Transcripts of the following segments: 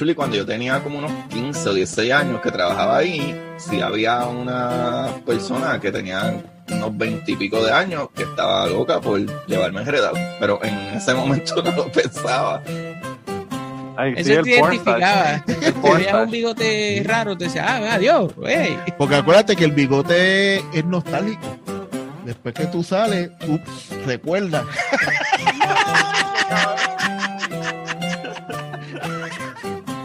Actually, cuando yo tenía como unos 15 o 16 años que trabajaba ahí, sí había una persona que tenía unos 20 y pico de años que estaba loca por llevarme enredado. Pero en ese momento no lo pensaba. Ay, sí, Eso el te porn identificaba. Te veías un bigote raro, te decía, ah, adiós, hey. Porque acuérdate que el bigote es nostálgico. Después que tú sales, ups, recuerda.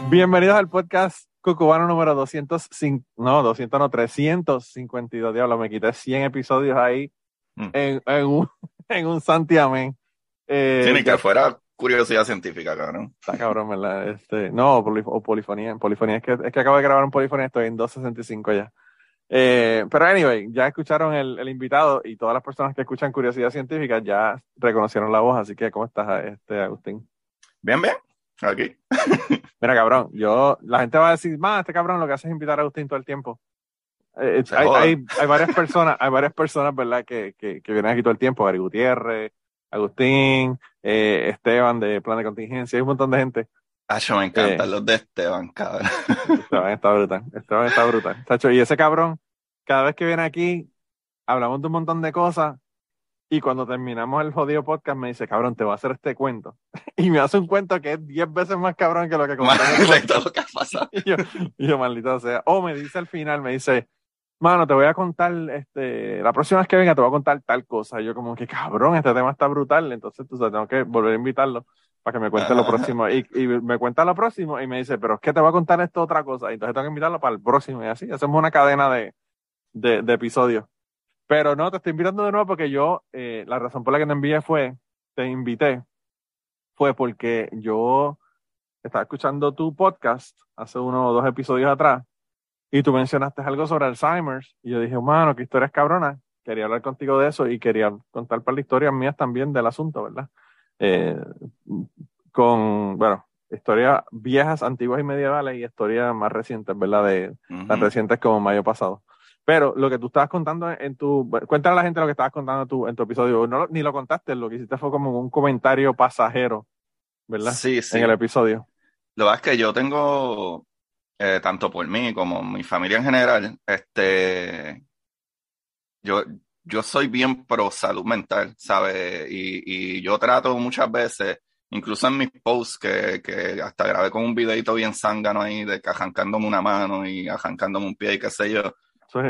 Bienvenidos al podcast Cucubano número 205, no, 200 no, 352, diablo, me quité 100 episodios ahí Mm. en, en un, en un santiamén. Eh, Tiene que fuera curiosidad científica, cabrón. Está cabrón, ¿verdad? Este, no, poli- o polifonía, polifonía, es que, es que acabo de grabar un polifonía, estoy en 265 ya. Eh, pero anyway, ya escucharon el, el invitado y todas las personas que escuchan Curiosidad Científica ya reconocieron la voz, así que ¿cómo estás, este, Agustín? Bien, bien. Aquí. Mira, cabrón, yo, la gente va a decir, más, este cabrón lo que hace es invitar a Agustín todo el tiempo. Eh, Se hay, joda. hay, hay varias personas, hay varias personas, ¿verdad? Que, que, que vienen aquí todo el tiempo, Gary Gutiérrez, Agustín, eh, Esteban de Plan de Contingencia, hay un montón de gente. Ah, yo me encantan Eh. los de Esteban, cabrón. Esteban está brutal, Esteban está brutal. Tacho, y ese cabrón, cada vez que viene aquí, hablamos de un montón de cosas, y cuando terminamos el jodido podcast me dice, cabrón, te voy a hacer este cuento. Y me hace un cuento que es 10 veces más cabrón que lo que todo lo que ha pasado. Y yo, y yo, maldito sea. O me dice al final, me dice, mano, te voy a contar, este, la próxima vez que venga te voy a contar tal cosa. Y yo como que, cabrón, este tema está brutal. Entonces, tú sabes, tengo que volver a invitarlo para que me cuente lo próximo. Y, y me cuenta lo próximo y me dice, pero es que te voy a contar esto otra cosa. Y entonces tengo que invitarlo para el próximo. Y así, hacemos una cadena de, de, de episodios. Pero no, te estoy invitando de nuevo porque yo, eh, la razón por la que te envié fue, te invité, fue porque yo estaba escuchando tu podcast hace uno o dos episodios atrás y tú mencionaste algo sobre Alzheimer's y yo dije, mano, qué historias cabronas. Quería hablar contigo de eso y quería contar para las historias mías también del asunto, ¿verdad? Eh, con, bueno, historias viejas, antiguas y medievales y historias más recientes, ¿verdad? De, tan Ujú. recientes como mayo pasado. Pero lo que tú estabas contando en tu, cuéntale a la gente lo que estabas contando tú, en tu episodio, no, ni lo contaste, lo que hiciste fue como un comentario pasajero, ¿verdad? Sí, sí. En el episodio. Lo que pasa es que yo tengo, eh, tanto por mí como mi familia en general, este, yo, yo soy bien pro salud mental, ¿sabes? Y, y yo trato muchas veces, incluso en mis posts, que, que hasta grabé con un videito bien zángano ahí, de que arrancándome una mano y arrancándome un pie y qué sé yo,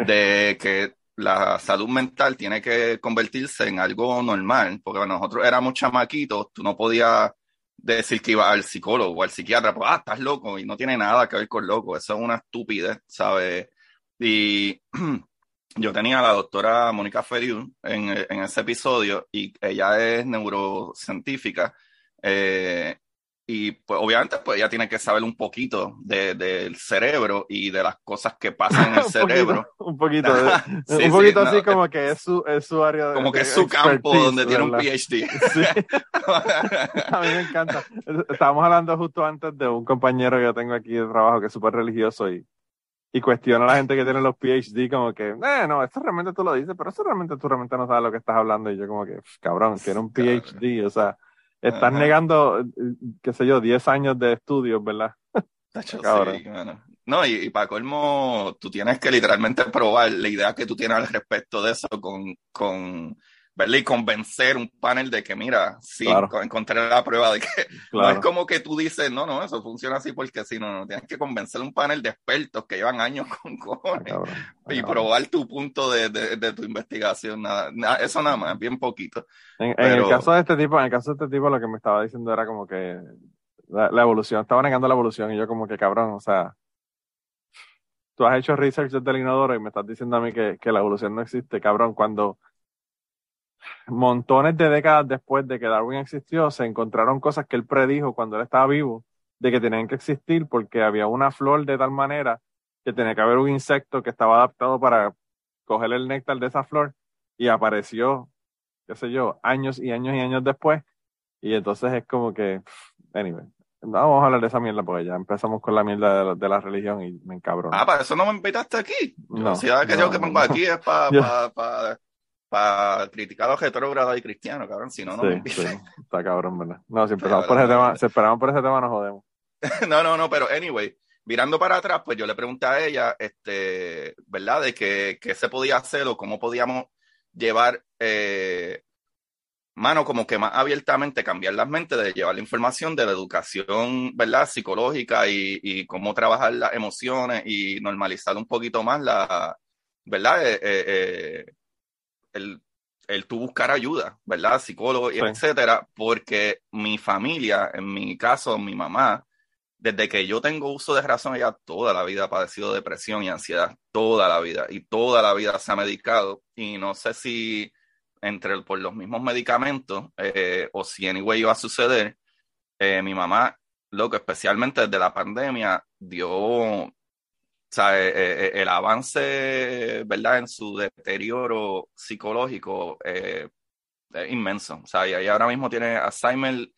De que la salud mental tiene que convertirse en algo normal, porque nosotros éramos chamaquitos, tú no podías decir que ibas al psicólogo o al psiquiatra, pues, ah, estás loco, y no tiene nada que ver con loco, eso es una estupidez, ¿sabes? Y yo tenía a la doctora Mónica Feriu en, en ese episodio, y ella es neurocientífica, eh, y pues obviamente pues ella tiene que saber un poquito de- del cerebro y de las cosas que pasan en el un cerebro. poquito, un poquito, de- Sí, un poquito sí, así no, como que es su, es su área de como que de es su campo donde tiene un. PhD. Sí, a mí me encanta. Estábamos hablando justo antes de un compañero que yo tengo aquí de trabajo que es súper religioso y, y cuestiona a la gente que tiene los PhD como que, eh, no, esto realmente tú lo dices, pero eso realmente tú realmente no sabes lo que estás hablando. Y yo como que, "Pff, cabrón, tiene un. PhD, o sea, estás Ajá. negando, eh, qué sé yo, 10 años de estudios, ¿verdad? Tacho, sí, mano. No, y, y para colmo, tú tienes que literalmente probar la idea que tú tienes al respecto de eso con, con ¿verdad? Y convencer un panel de que, mira, sí, Claro. co- encontré la prueba de que no es como que tú dices, no, no, eso funciona así porque sí, no, no, tienes que convencer un panel de expertos que llevan años con Ah, cojones ah, y cabrón. probar tu punto de, de, de tu investigación, nada, nada, eso nada más, bien poquito. En, el caso de este tipo, en el caso de este tipo, lo que me estaba diciendo era como que la, la evolución, estaba negando la evolución y yo como que cabrón, o sea, tú has hecho research desde el inodoro y me estás diciendo a mí que, que la evolución no existe, cabrón, cuando montones de décadas después de que Darwin existió, se encontraron cosas que él predijo cuando él estaba vivo, de que tenían que existir porque había una flor de tal manera que tenía que haber un insecto que estaba adaptado para coger el néctar de esa flor y apareció qué sé yo, años y años y años después. Y entonces es como que, anyway, vamos a hablar de esa mierda porque ya empezamos con la mierda de la, de la religión y me encabro. Ah, para eso no me invitaste aquí. No, si la que no, yo que pongo no. aquí es para pa, pa criticar a los retrógrados y cristianos, cabrón. Si no, no sí, sí, está cabrón, ¿verdad? No, si empezamos por ese tema, si esperamos por ese tema nos jodemos. no, no, no, pero anyway, mirando para atrás, pues yo le pregunté a ella, este, ¿verdad? De qué, qué se podía hacer o cómo podíamos llevar, eh, mano, como que más abiertamente cambiar las mentes, de llevar la información de la educación, ¿verdad? Psicológica y, y cómo trabajar las emociones y normalizar un poquito más la, ¿verdad? Eh, eh, eh, el, el tú buscar ayuda, ¿verdad? Psicólogo, Sí. etcétera, porque mi familia, en mi caso, mi mamá, desde que yo tengo uso de razón, ella toda la vida ha padecido depresión y ansiedad, toda la vida, y toda la vida se ha medicado, y no sé si entre por los mismos medicamentos eh, o si anyway iba a suceder, eh, mi mamá, loco, especialmente desde la pandemia, dio, sea, eh, eh, el avance, ¿verdad?, en su deterioro psicológico eh, es inmenso. O sea, y ahora mismo tiene Alzheimer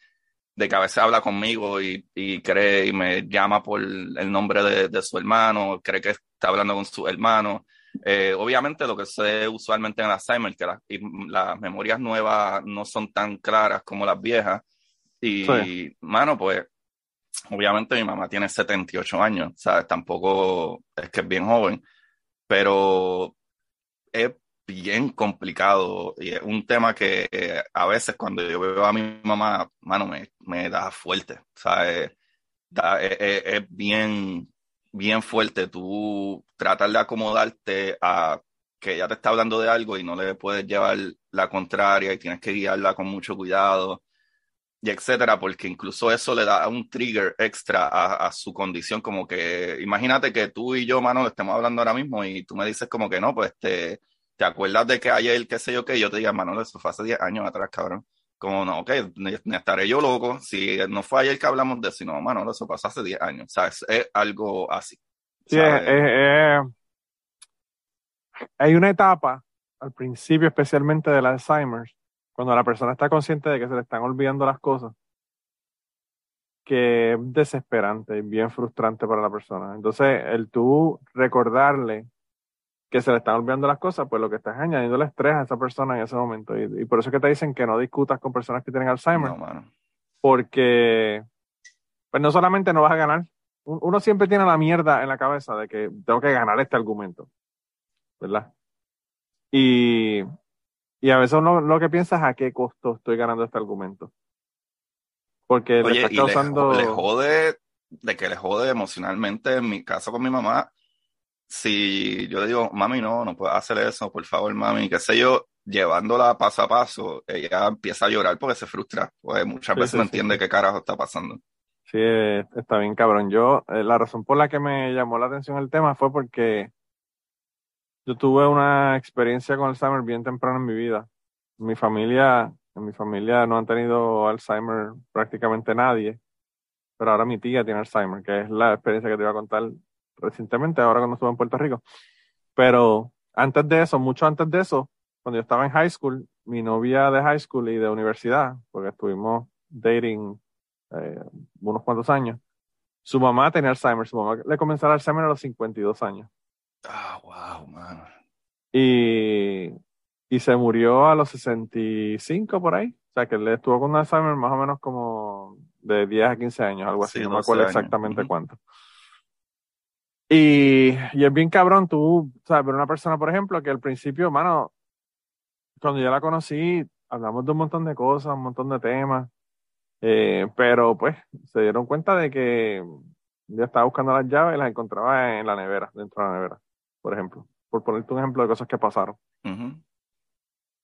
de que a veces habla conmigo y, y cree y me llama por el nombre de, de su hermano, cree que está hablando con su hermano. Eh, obviamente lo que se usualmente en el Alzheimer, que las, y las memorias nuevas no son tan claras como las viejas. Y, Sí. mano, pues, obviamente mi mamá tiene 78 años, ¿sabes? Tampoco es que es bien joven, pero es bien complicado y es un tema que eh, a veces cuando yo veo a mi mamá, mano, me, me da fuerte, ¿sabes? Es- es bien, bien fuerte tú tratar de acomodarte a que ella te está hablando de algo y no le puedes llevar la contraria y tienes que guiarla con mucho cuidado y etcétera, porque incluso eso le da un trigger extra a, a su condición, como que imagínate que tú y yo, mano, estemos hablando ahora mismo y tú me dices como que no, pues te, te acuerdas de que ayer, qué sé yo qué, yo te diga, Manuel, eso fue hace 10 años atrás, cabrón. Como no, ok, ni, ni estaré yo loco, si no fue ayer que hablamos de eso, no, Manuel, eso pasó hace 10 años, ¿sabes? Es algo así. Sí, es- es- hay una etapa, al principio especialmente del Alzheimer, cuando la persona está consciente de que se le están olvidando las cosas, que es desesperante y bien frustrante para la persona. Entonces, el tú recordarle que se le están olvidando las cosas, pues lo que estás es añadiendo estrés a esa persona en ese momento. Y, y por eso es que te dicen que no discutas con personas que tienen Alzheimer, No, porque pues no solamente no vas a ganar, un- uno siempre tiene la mierda en la cabeza de que tengo que ganar este argumento, ¿verdad? Y, y a veces uno lo que piensa es a qué costo estoy ganando este argumento. Porque le Oye, le, causando... le jode, de que le jode emocionalmente, en mi caso con mi mamá, si yo le digo, mami, no, no puedes hacer eso, por favor, mami, qué sé yo, llevándola paso a paso, ella empieza a llorar porque se frustra, pues muchas Sí, veces sí, no sí, entiende qué carajo está pasando. Sí, eh, está bien cabrón. Yo, eh, la razón por la que me llamó la atención el tema fue porque yo tuve una experiencia con Alzheimer bien temprano en mi vida. Mi familia, en mi familia no han tenido Alzheimer prácticamente nadie, pero ahora mi tía tiene Alzheimer, que es la experiencia que te iba a contar recientemente, ahora cuando estuve en Puerto Rico. Pero antes de eso, mucho antes de eso, cuando yo estaba en high school, mi novia de high school y de universidad, porque estuvimos dating eh, unos cuantos años, su mamá tenía Alzheimer, su mamá le comenzó el Alzheimer a los 52 años. Ah, wow, mano. Y, y se murió a los 65 por ahí. O sea, que le estuvo con un Alzheimer más o menos como de 10 a 15 años, algo así. Sí, no me 12 acuerdo años. exactamente cuánto. Y, y es bien cabrón, tú, sabes, ver una persona, por ejemplo, que al principio, mano, cuando yo la conocí, hablamos de un montón de cosas, un montón de temas, eh, pero pues se dieron cuenta de que yo estaba buscando las llaves y las encontraba en la nevera, dentro de la nevera, por ejemplo, por ponerte un ejemplo de cosas que pasaron.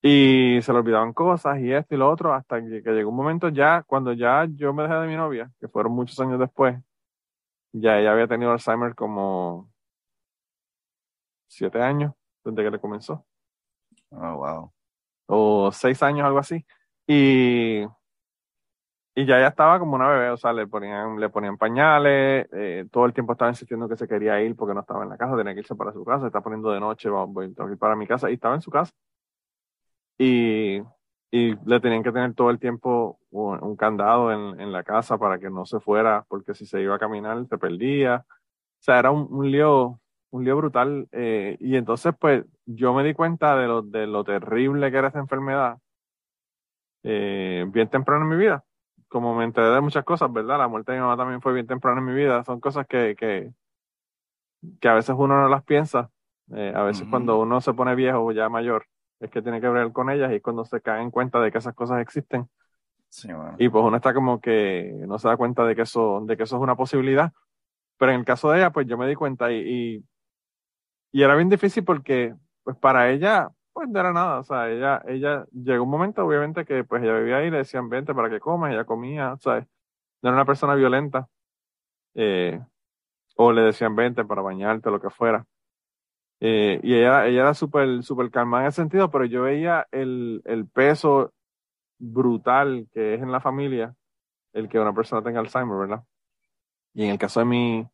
Y se le olvidaban cosas y esto y lo otro, hasta que, que llegó un momento ya, cuando ya yo me dejé de mi novia, que fueron muchos años después, ya ella había tenido Alzheimer como siete años desde que le comenzó, Oh, wow. o seis años, algo así. Y, y ya ella estaba como una bebé, o sea, le ponían, le ponían pañales, eh, todo el tiempo estaba insistiendo que se quería ir porque no estaba en la casa, tenía que irse para su casa, está poniendo de noche, vamos, voy, tengo ir para mi casa, y estaba en su casa. Y, y le tenían que tener todo el tiempo un, un candado en, en la casa para que no se fuera, porque si se iba a caminar se perdía. O sea, era un, un lío, un lío brutal. eh, y entonces, pues, yo me di cuenta de lo, de lo terrible que era esa enfermedad eh, bien temprano en mi vida. Como me enteré de muchas cosas, ¿verdad? La muerte de mi mamá también fue bien temprano en mi vida. Son cosas que, que, que a veces uno no las piensa. Eh, a veces cuando uno se pone viejo o ya mayor, es que tiene que ver con ellas y cuando se cae en cuenta de que esas cosas existen. Sí, mano. Y pues uno está como que no se da cuenta de que eso, de que eso es una posibilidad. Pero en el caso de ella, pues yo me di cuenta y, y, y era bien difícil porque, pues para ella, pues no era nada. O sea, ella, ella llegó un momento, obviamente, que pues ella vivía ahí, le decían, vente para que comas, ella comía, ¿sabes? No era una persona violenta. Eh, o le decían, vente para bañarte, lo que fuera. Eh, y ella, ella era súper, súper calmada en ese sentido, pero yo veía el, el peso brutal que es en la familia el que una persona tenga Alzheimer, ¿verdad? Y en el caso de mi,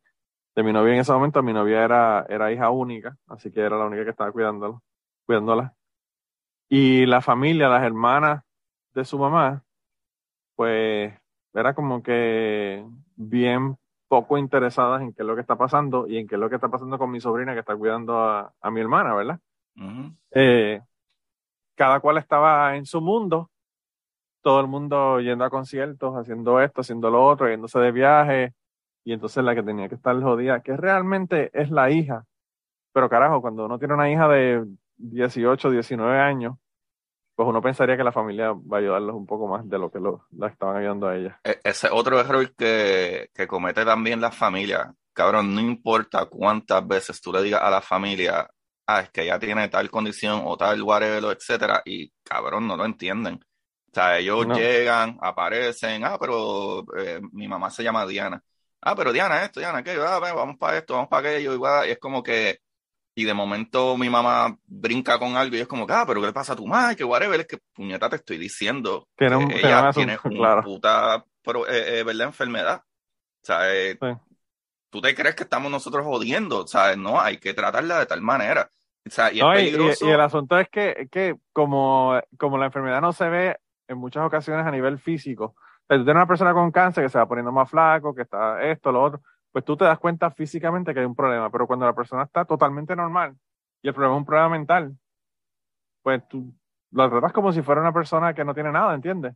de mi novia en ese momento, mi novia era, era hija única, así que era la única que estaba cuidándola, cuidándola. Y la familia, las hermanas de su mamá, pues era como que bien poco interesadas en qué es lo que está pasando y en qué es lo que está pasando con mi sobrina que está cuidando a, a mi hermana, ¿verdad? Eh, cada cual estaba en su mundo, todo el mundo yendo a conciertos, haciendo esto, haciendo lo otro, yéndose de viaje, y entonces la que tenía que estar jodida, que realmente es la hija, pero carajo, cuando uno tiene una hija de 18, 19 años, pues uno pensaría que la familia va a ayudarlos un poco más de lo que lo, la estaban ayudando a ella. E- Ese es otro error que, que comete también la familia. Cabrón, no importa cuántas veces tú le digas a la familia, ah, es que ella tiene tal condición o tal whatever, etcétera, y cabrón, no lo entienden. O sea, ellos No. llegan, aparecen, ah, pero eh, mi mamá se llama Diana. Ah, pero Diana, esto, Diana, aquello, ah, vamos para esto, vamos para aquello, igual, y es como que, y de momento mi mamá brinca con algo y es como ah, pero ¿qué le pasa a tu madre? Que whatever, es que puñeta te estoy diciendo Tiene que un- ella tiene una claro. puta, pro- eh, eh, ¿verdad? enfermedad. O sea, eh, Sí. tú te crees que estamos nosotros jodiendo, sea, no, hay que tratarla de tal manera. O sea, y es No, y, y- peligroso. y el asunto es que, que como, como la enfermedad no se ve en muchas ocasiones a nivel físico, tú tienes una persona con cáncer que se va poniendo más flaco, que está esto, lo otro, pues tú te das cuenta físicamente que hay un problema, pero cuando la persona está totalmente normal y el problema es un problema mental, pues tú lo tratas como si fuera una persona que no tiene nada, ¿entiendes?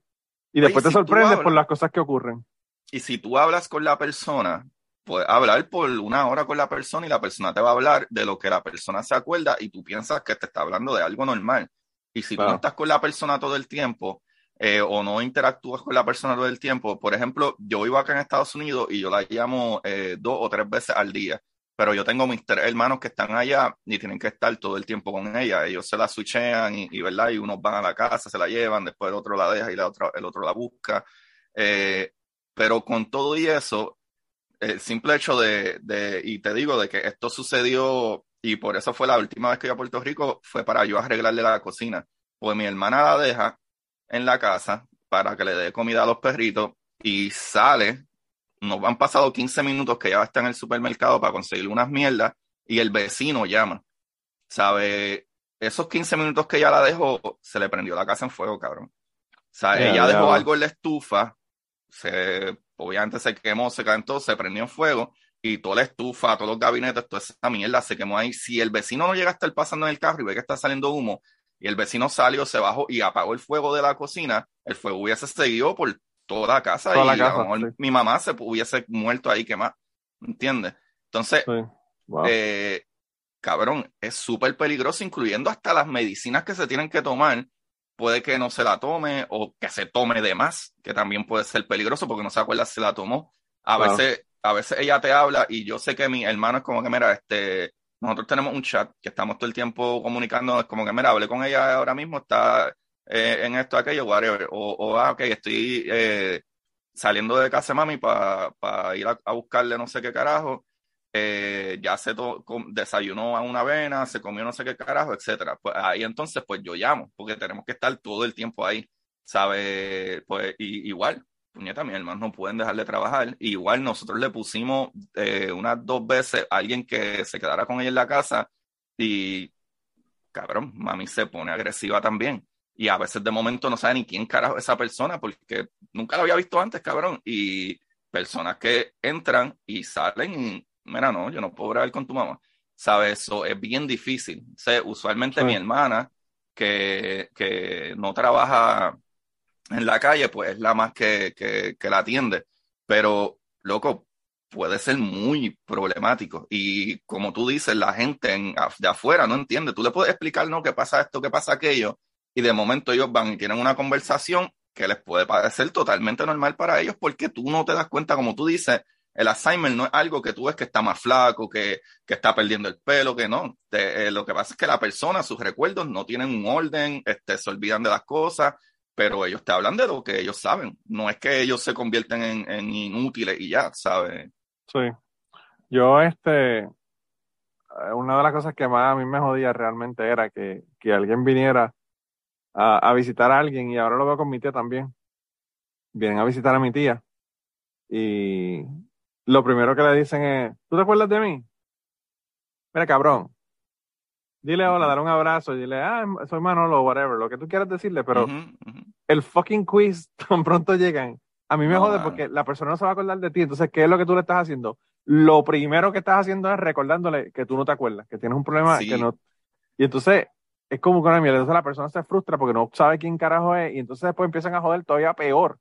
Y después te si sorprendes por las cosas que ocurren. Y si tú hablas con la persona, puedes hablar por una hora con la persona y la persona te va a hablar de lo que la persona se acuerda y tú piensas que te está hablando de algo normal. Y si tú no estás con la persona todo el tiempo eh, o no interactúas con la persona todo el tiempo, por ejemplo, yo vivo acá en Estados Unidos y yo la llamo eh, dos o tres veces al día, pero yo tengo mis tres hermanos que están allá y tienen que estar todo el tiempo con ella. Ellos se la switchean y, y, ¿verdad? y unos van a la casa, se la llevan, después el otro la deja y la otra, el otro la busca. Eh, pero con todo y eso, el simple hecho de, y te digo, de que esto sucedió, y por eso fue la última vez que yo a Puerto Rico, fue para yo arreglarle la cocina. Pues mi hermana la deja en la casa para que le dé comida a los perritos y sale. Nos han pasado 15 minutos que ya está en el supermercado para conseguir unas mierdas y el vecino llama. ¿Sabe? Esos 15 minutos que ella la dejó, se le prendió la casa en fuego, cabrón. O sea, Ya, ella ya dejó algo en la estufa, se, obviamente se quemó, se calentó, se prendió en fuego y toda la estufa, todos los gabinetes, toda esa mierda se quemó ahí. Si el vecino no llega a estar pasando en el carro y ve que está saliendo humo y el vecino salió, se bajó y apagó el fuego de la cocina, el fuego hubiese seguido por toda la casa Toda la y casa, a lo mejor sí. mi mamá se hubiese muerto ahí quemada, ¿entiendes? Entonces, Sí. Wow. eh, cabrón, es súper peligroso, incluyendo hasta las medicinas que se tienen que tomar. Puede que no se la tome o que se tome de más, que también puede ser peligroso porque no se acuerda si la tomó. A veces, a veces ella te habla y yo sé que mi hermano es como que, mira, este, nosotros tenemos un chat que estamos todo el tiempo comunicando, es como que, mira, hablé con ella ahora mismo, está eh, en esto, aquello, whatever. O, o ah, ok, estoy eh, saliendo de casa mami para ir a, buscarle no sé qué carajo eh, ya se desayunó a una avena, se comió no sé qué carajo, etcétera. Pues ahí entonces, pues yo llamo, porque tenemos que estar todo el tiempo ahí, ¿sabe? Pues y, igual, puñeta, mis hermanos no pueden dejar de trabajar. Igual nosotros le pusimos eh, unas dos veces a alguien que se quedara con ella en la casa y, cabrón, mami se pone agresiva también. Y a veces de momento no sabe ni quién carajo es esa persona, porque nunca la había visto antes, cabrón. Y personas que entran y salen y, mira, no, yo no puedo grabar con tu mamá. ¿Sabes? Eso es bien difícil. O sea, usualmente Sí. mi hermana, que, que no trabaja en la calle, pues es la más que, que, que la atiende. Pero, loco, puede ser muy problemático. Y como tú dices, la gente en, de afuera no entiende. Tú le puedes explicar, no, qué pasa esto, qué pasa aquello, y de momento ellos van y tienen una conversación que les puede parecer totalmente normal para ellos porque tú no te das cuenta, como tú dices, el assignment no es algo que tú ves que está más flaco, que, que está perdiendo el pelo, que no. Te, eh, lo que pasa es que la persona, sus recuerdos no tienen un orden, este, se olvidan de las cosas, pero ellos te hablan de lo que ellos saben. No es que ellos se convierten en, inútiles y ya, ¿sabes? Sí. Yo, este, una de las cosas que más a mí me jodía realmente era que, que alguien viniera a, a visitar a alguien y ahora lo veo con mi tía también. Vienen a visitar a mi tía y lo primero que le dicen es, ¿tú te acuerdas de mí? Mira, cabrón. Dile hola, dale un abrazo dile, ah, soy Manolo, whatever, lo que tú quieras decirle, pero Ujú, ujú. el fucking quiz tan pronto llegan. A mí me No, jode mano. porque la persona no se va a acordar de ti. Entonces, ¿qué es lo que tú le estás haciendo? Lo primero que estás haciendo es recordándole que tú no te acuerdas, que tienes un problema Sí. que no. Y entonces, es como con mierda. Entonces la persona se frustra porque no sabe quién carajo es y entonces después empiezan a joder todavía peor.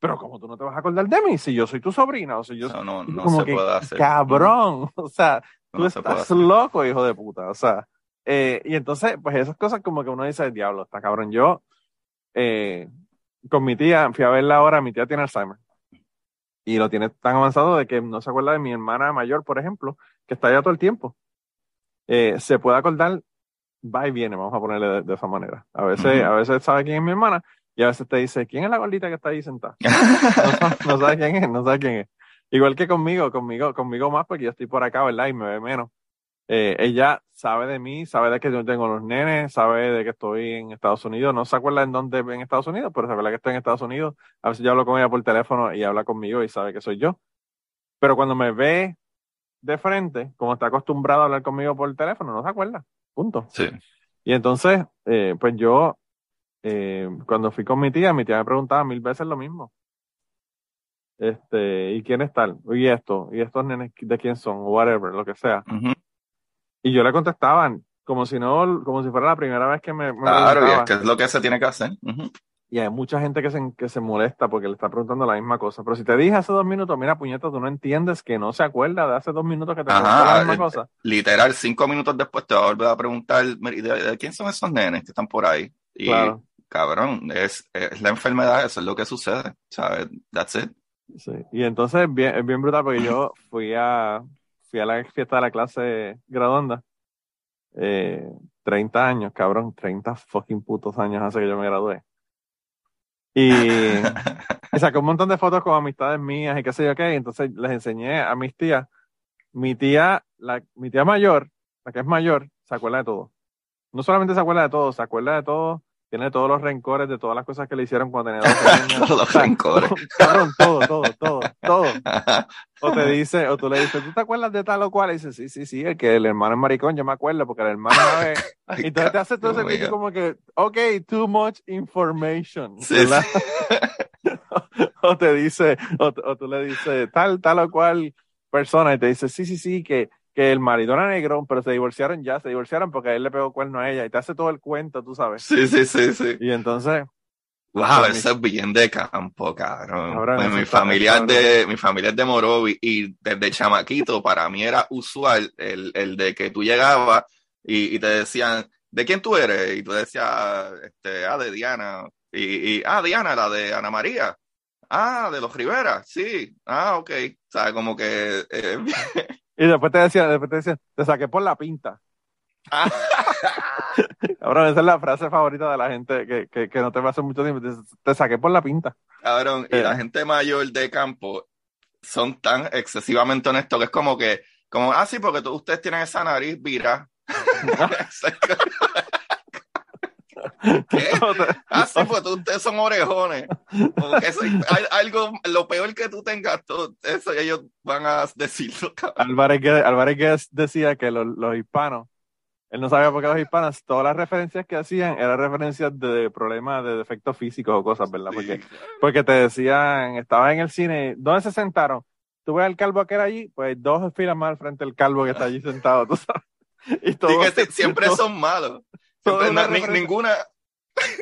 Pero como tú no te vas a acordar de mí, si yo soy tu sobrina o si yo No, no, no como se que, puede hacer. cabrón, o sea, tú No puede estás loco, hijo de puta, o sea, eh, y entonces, pues esas cosas como que uno dice, diablo, está cabrón, yo, eh, con mi tía, fui a verla ahora, mi tía tiene Alzheimer, y lo tiene tan avanzado de que no se acuerda de mi hermana mayor, por ejemplo, que está allá todo el tiempo, Eh, se puede acordar, va y viene, vamos a ponerle de, de esa manera, a veces, Ujú. a veces sabe quién es mi hermana, y a veces te dice, ¿quién es la gordita que está ahí sentada? no, no sabe quién es, no sabe quién es. Igual que conmigo, conmigo, conmigo más, porque yo estoy por acá, ¿verdad? Y me ve menos. Eh, ella sabe de mí, sabe de que yo tengo los nenes, sabe de que estoy en Estados Unidos. No se acuerda en dónde en Estados Unidos, pero sabe que estoy en Estados Unidos. A veces yo hablo con ella por teléfono y habla conmigo y sabe que soy yo. Pero cuando me ve de frente, como está acostumbrado a hablar conmigo por teléfono, no se acuerda. Punto. Sí. Y entonces, eh, pues yo, eh, cuando fui con mi tía, mi tía me preguntaba mil veces lo mismo. Este, ¿y quién es tal? Y esto, y estos nenes de quién son, o whatever, lo que sea. Y yo le contestaba, como si no, como si fuera la primera vez que me, me Claro, y es que es lo que se tiene que hacer. Y hay mucha gente que se, que se molesta porque le está preguntando la misma cosa. Pero si te dije hace dos minutos, mira, puñeta, tú no entiendes que no se acuerda de hace dos minutos que te preguntó la misma eh, cosa. Literal, cinco minutos después te va a volver a preguntar, "Mira, ¿y ¿de, de quién son esos nenes que están por ahí? Y, Claro. cabrón, es, es la enfermedad, eso es lo que sucede, ¿sabes? That's it. Sí. Y entonces bien, es bien brutal porque yo fui a, fui a la fiesta de la clase graduanda. Eh, 30 años, cabrón, 30 fucking putos años hace que yo me gradué. Y, y saqué un montón de fotos con amistades mías y qué sé yo qué. Entonces les enseñé a mis tías. Mi tía, la, mi tía mayor, la que es mayor, se acuerda de todo. No solamente se acuerda de todo, se acuerda de todo, tiene todos los rencores de todas las cosas que le hicieron cuando tenía 12 años. Todos los rencores. Todo, todo, todo, todo. O te dice, o tú le dices, ¿tú te acuerdas de tal o cual? Y dice, sí, sí, sí, el que el hermano es maricón, yo me acuerdo, porque el hermano. Ay, Y entonces te hace todo ese como que, ok, too much information. Sí, o te dice, o, o tú le dices, tal, tal o cual persona, y te dice, sí, sí, sí, que, que el marido era negro, pero se divorciaron ya, se divorciaron porque él le pegó cuerno a ella, y te hace todo el cuento, tú sabes. Sí, sí, sí, sí. Y entonces, Wow, Pues, eso es bien de campo, cabrón. Pues mi familia es de, mi familia es de Morovi y desde chamaquito para mí era usual el, el de que tú llegabas y, y te decían, ¿de quién tú eres? Y tú decías, este, ah, de Diana. Y, y, ah, Diana, la de Ana María. Ah, de los Rivera, sí. Ah, ok. O sea, como que... eh, y después te decía, después te decía, te saqué por la pinta. Cabrón, esa es la frase favorita de la gente que, que, que no te va a hacer mucho tiempo. Te, te saqué por la pinta. Cabrón, y Eh. la gente mayor de campo son tan excesivamente honestos que es como que, como, ah, sí, porque tú- ustedes tienen esa nariz vira. ¿Qué? Ah, sí, pues tú- ustedes son orejones. Eso- hay- algo, lo peor que tú tengas, tú- eso ellos van a decirlo, cabrón. Álvarez, Guedes- Álvarez Guedes decía que los, los hispanos, él no sabía por qué los hispanos, todas las referencias que hacían eran referencias de problemas de defectos físicos o cosas, ¿verdad? Porque, porque te decían, estaba en el cine, ¿dónde se sentaron? Tú ves al calvo que era allí, pues dos filas más al frente del calvo que está allí sentado, tú sabes. Y todo, que siempre todo- son malos. Siempre- na- ninguna,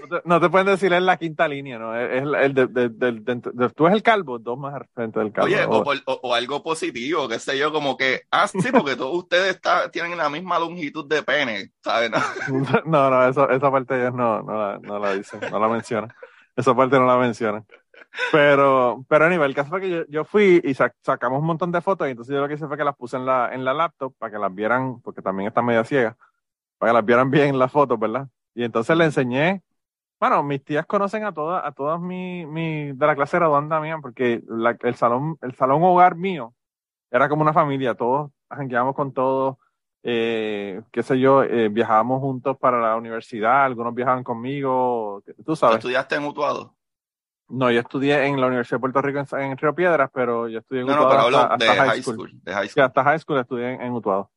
No te, no te pueden decir en la quinta línea, ¿no? Es el, el de, de- de- tú eres el calvo, dos más al frente del calvo. Oye, O- por- o- o algo positivo, qué sé yo, como que, ah, sí, porque todos ustedes está- tienen la misma longitud de pene, ¿sabes? No, No, no, eso, esa parte ellos no, no, la, no la dicen, no la mencionan. Esa parte no la mencionan. Pero, pero a nivel, el caso fue que yo, yo fui y sac- sacamos un montón de fotos y entonces yo lo que hice fue que las puse en la, en la laptop para que las vieran, porque también está media ciega, para que las vieran bien las fotos, ¿verdad? Y entonces le enseñé, bueno, mis tías conocen a todas, a todas mi, mi, de la clase graduanda mía, porque la- el salón, el salón hogar mío era como una familia, todos jangueábamos con todos, eh, qué sé yo, eh, viajábamos juntos para la universidad, algunos viajaban conmigo, tú ¿Tú sabes. estudiaste en Utuado? No, yo estudié en la Universidad de Puerto Rico en, en Río Piedras, pero yo estudié en No, no, Utuado pero hablo hasta, de high school. De high Sí, school. hasta high school estudié en, en Utuado.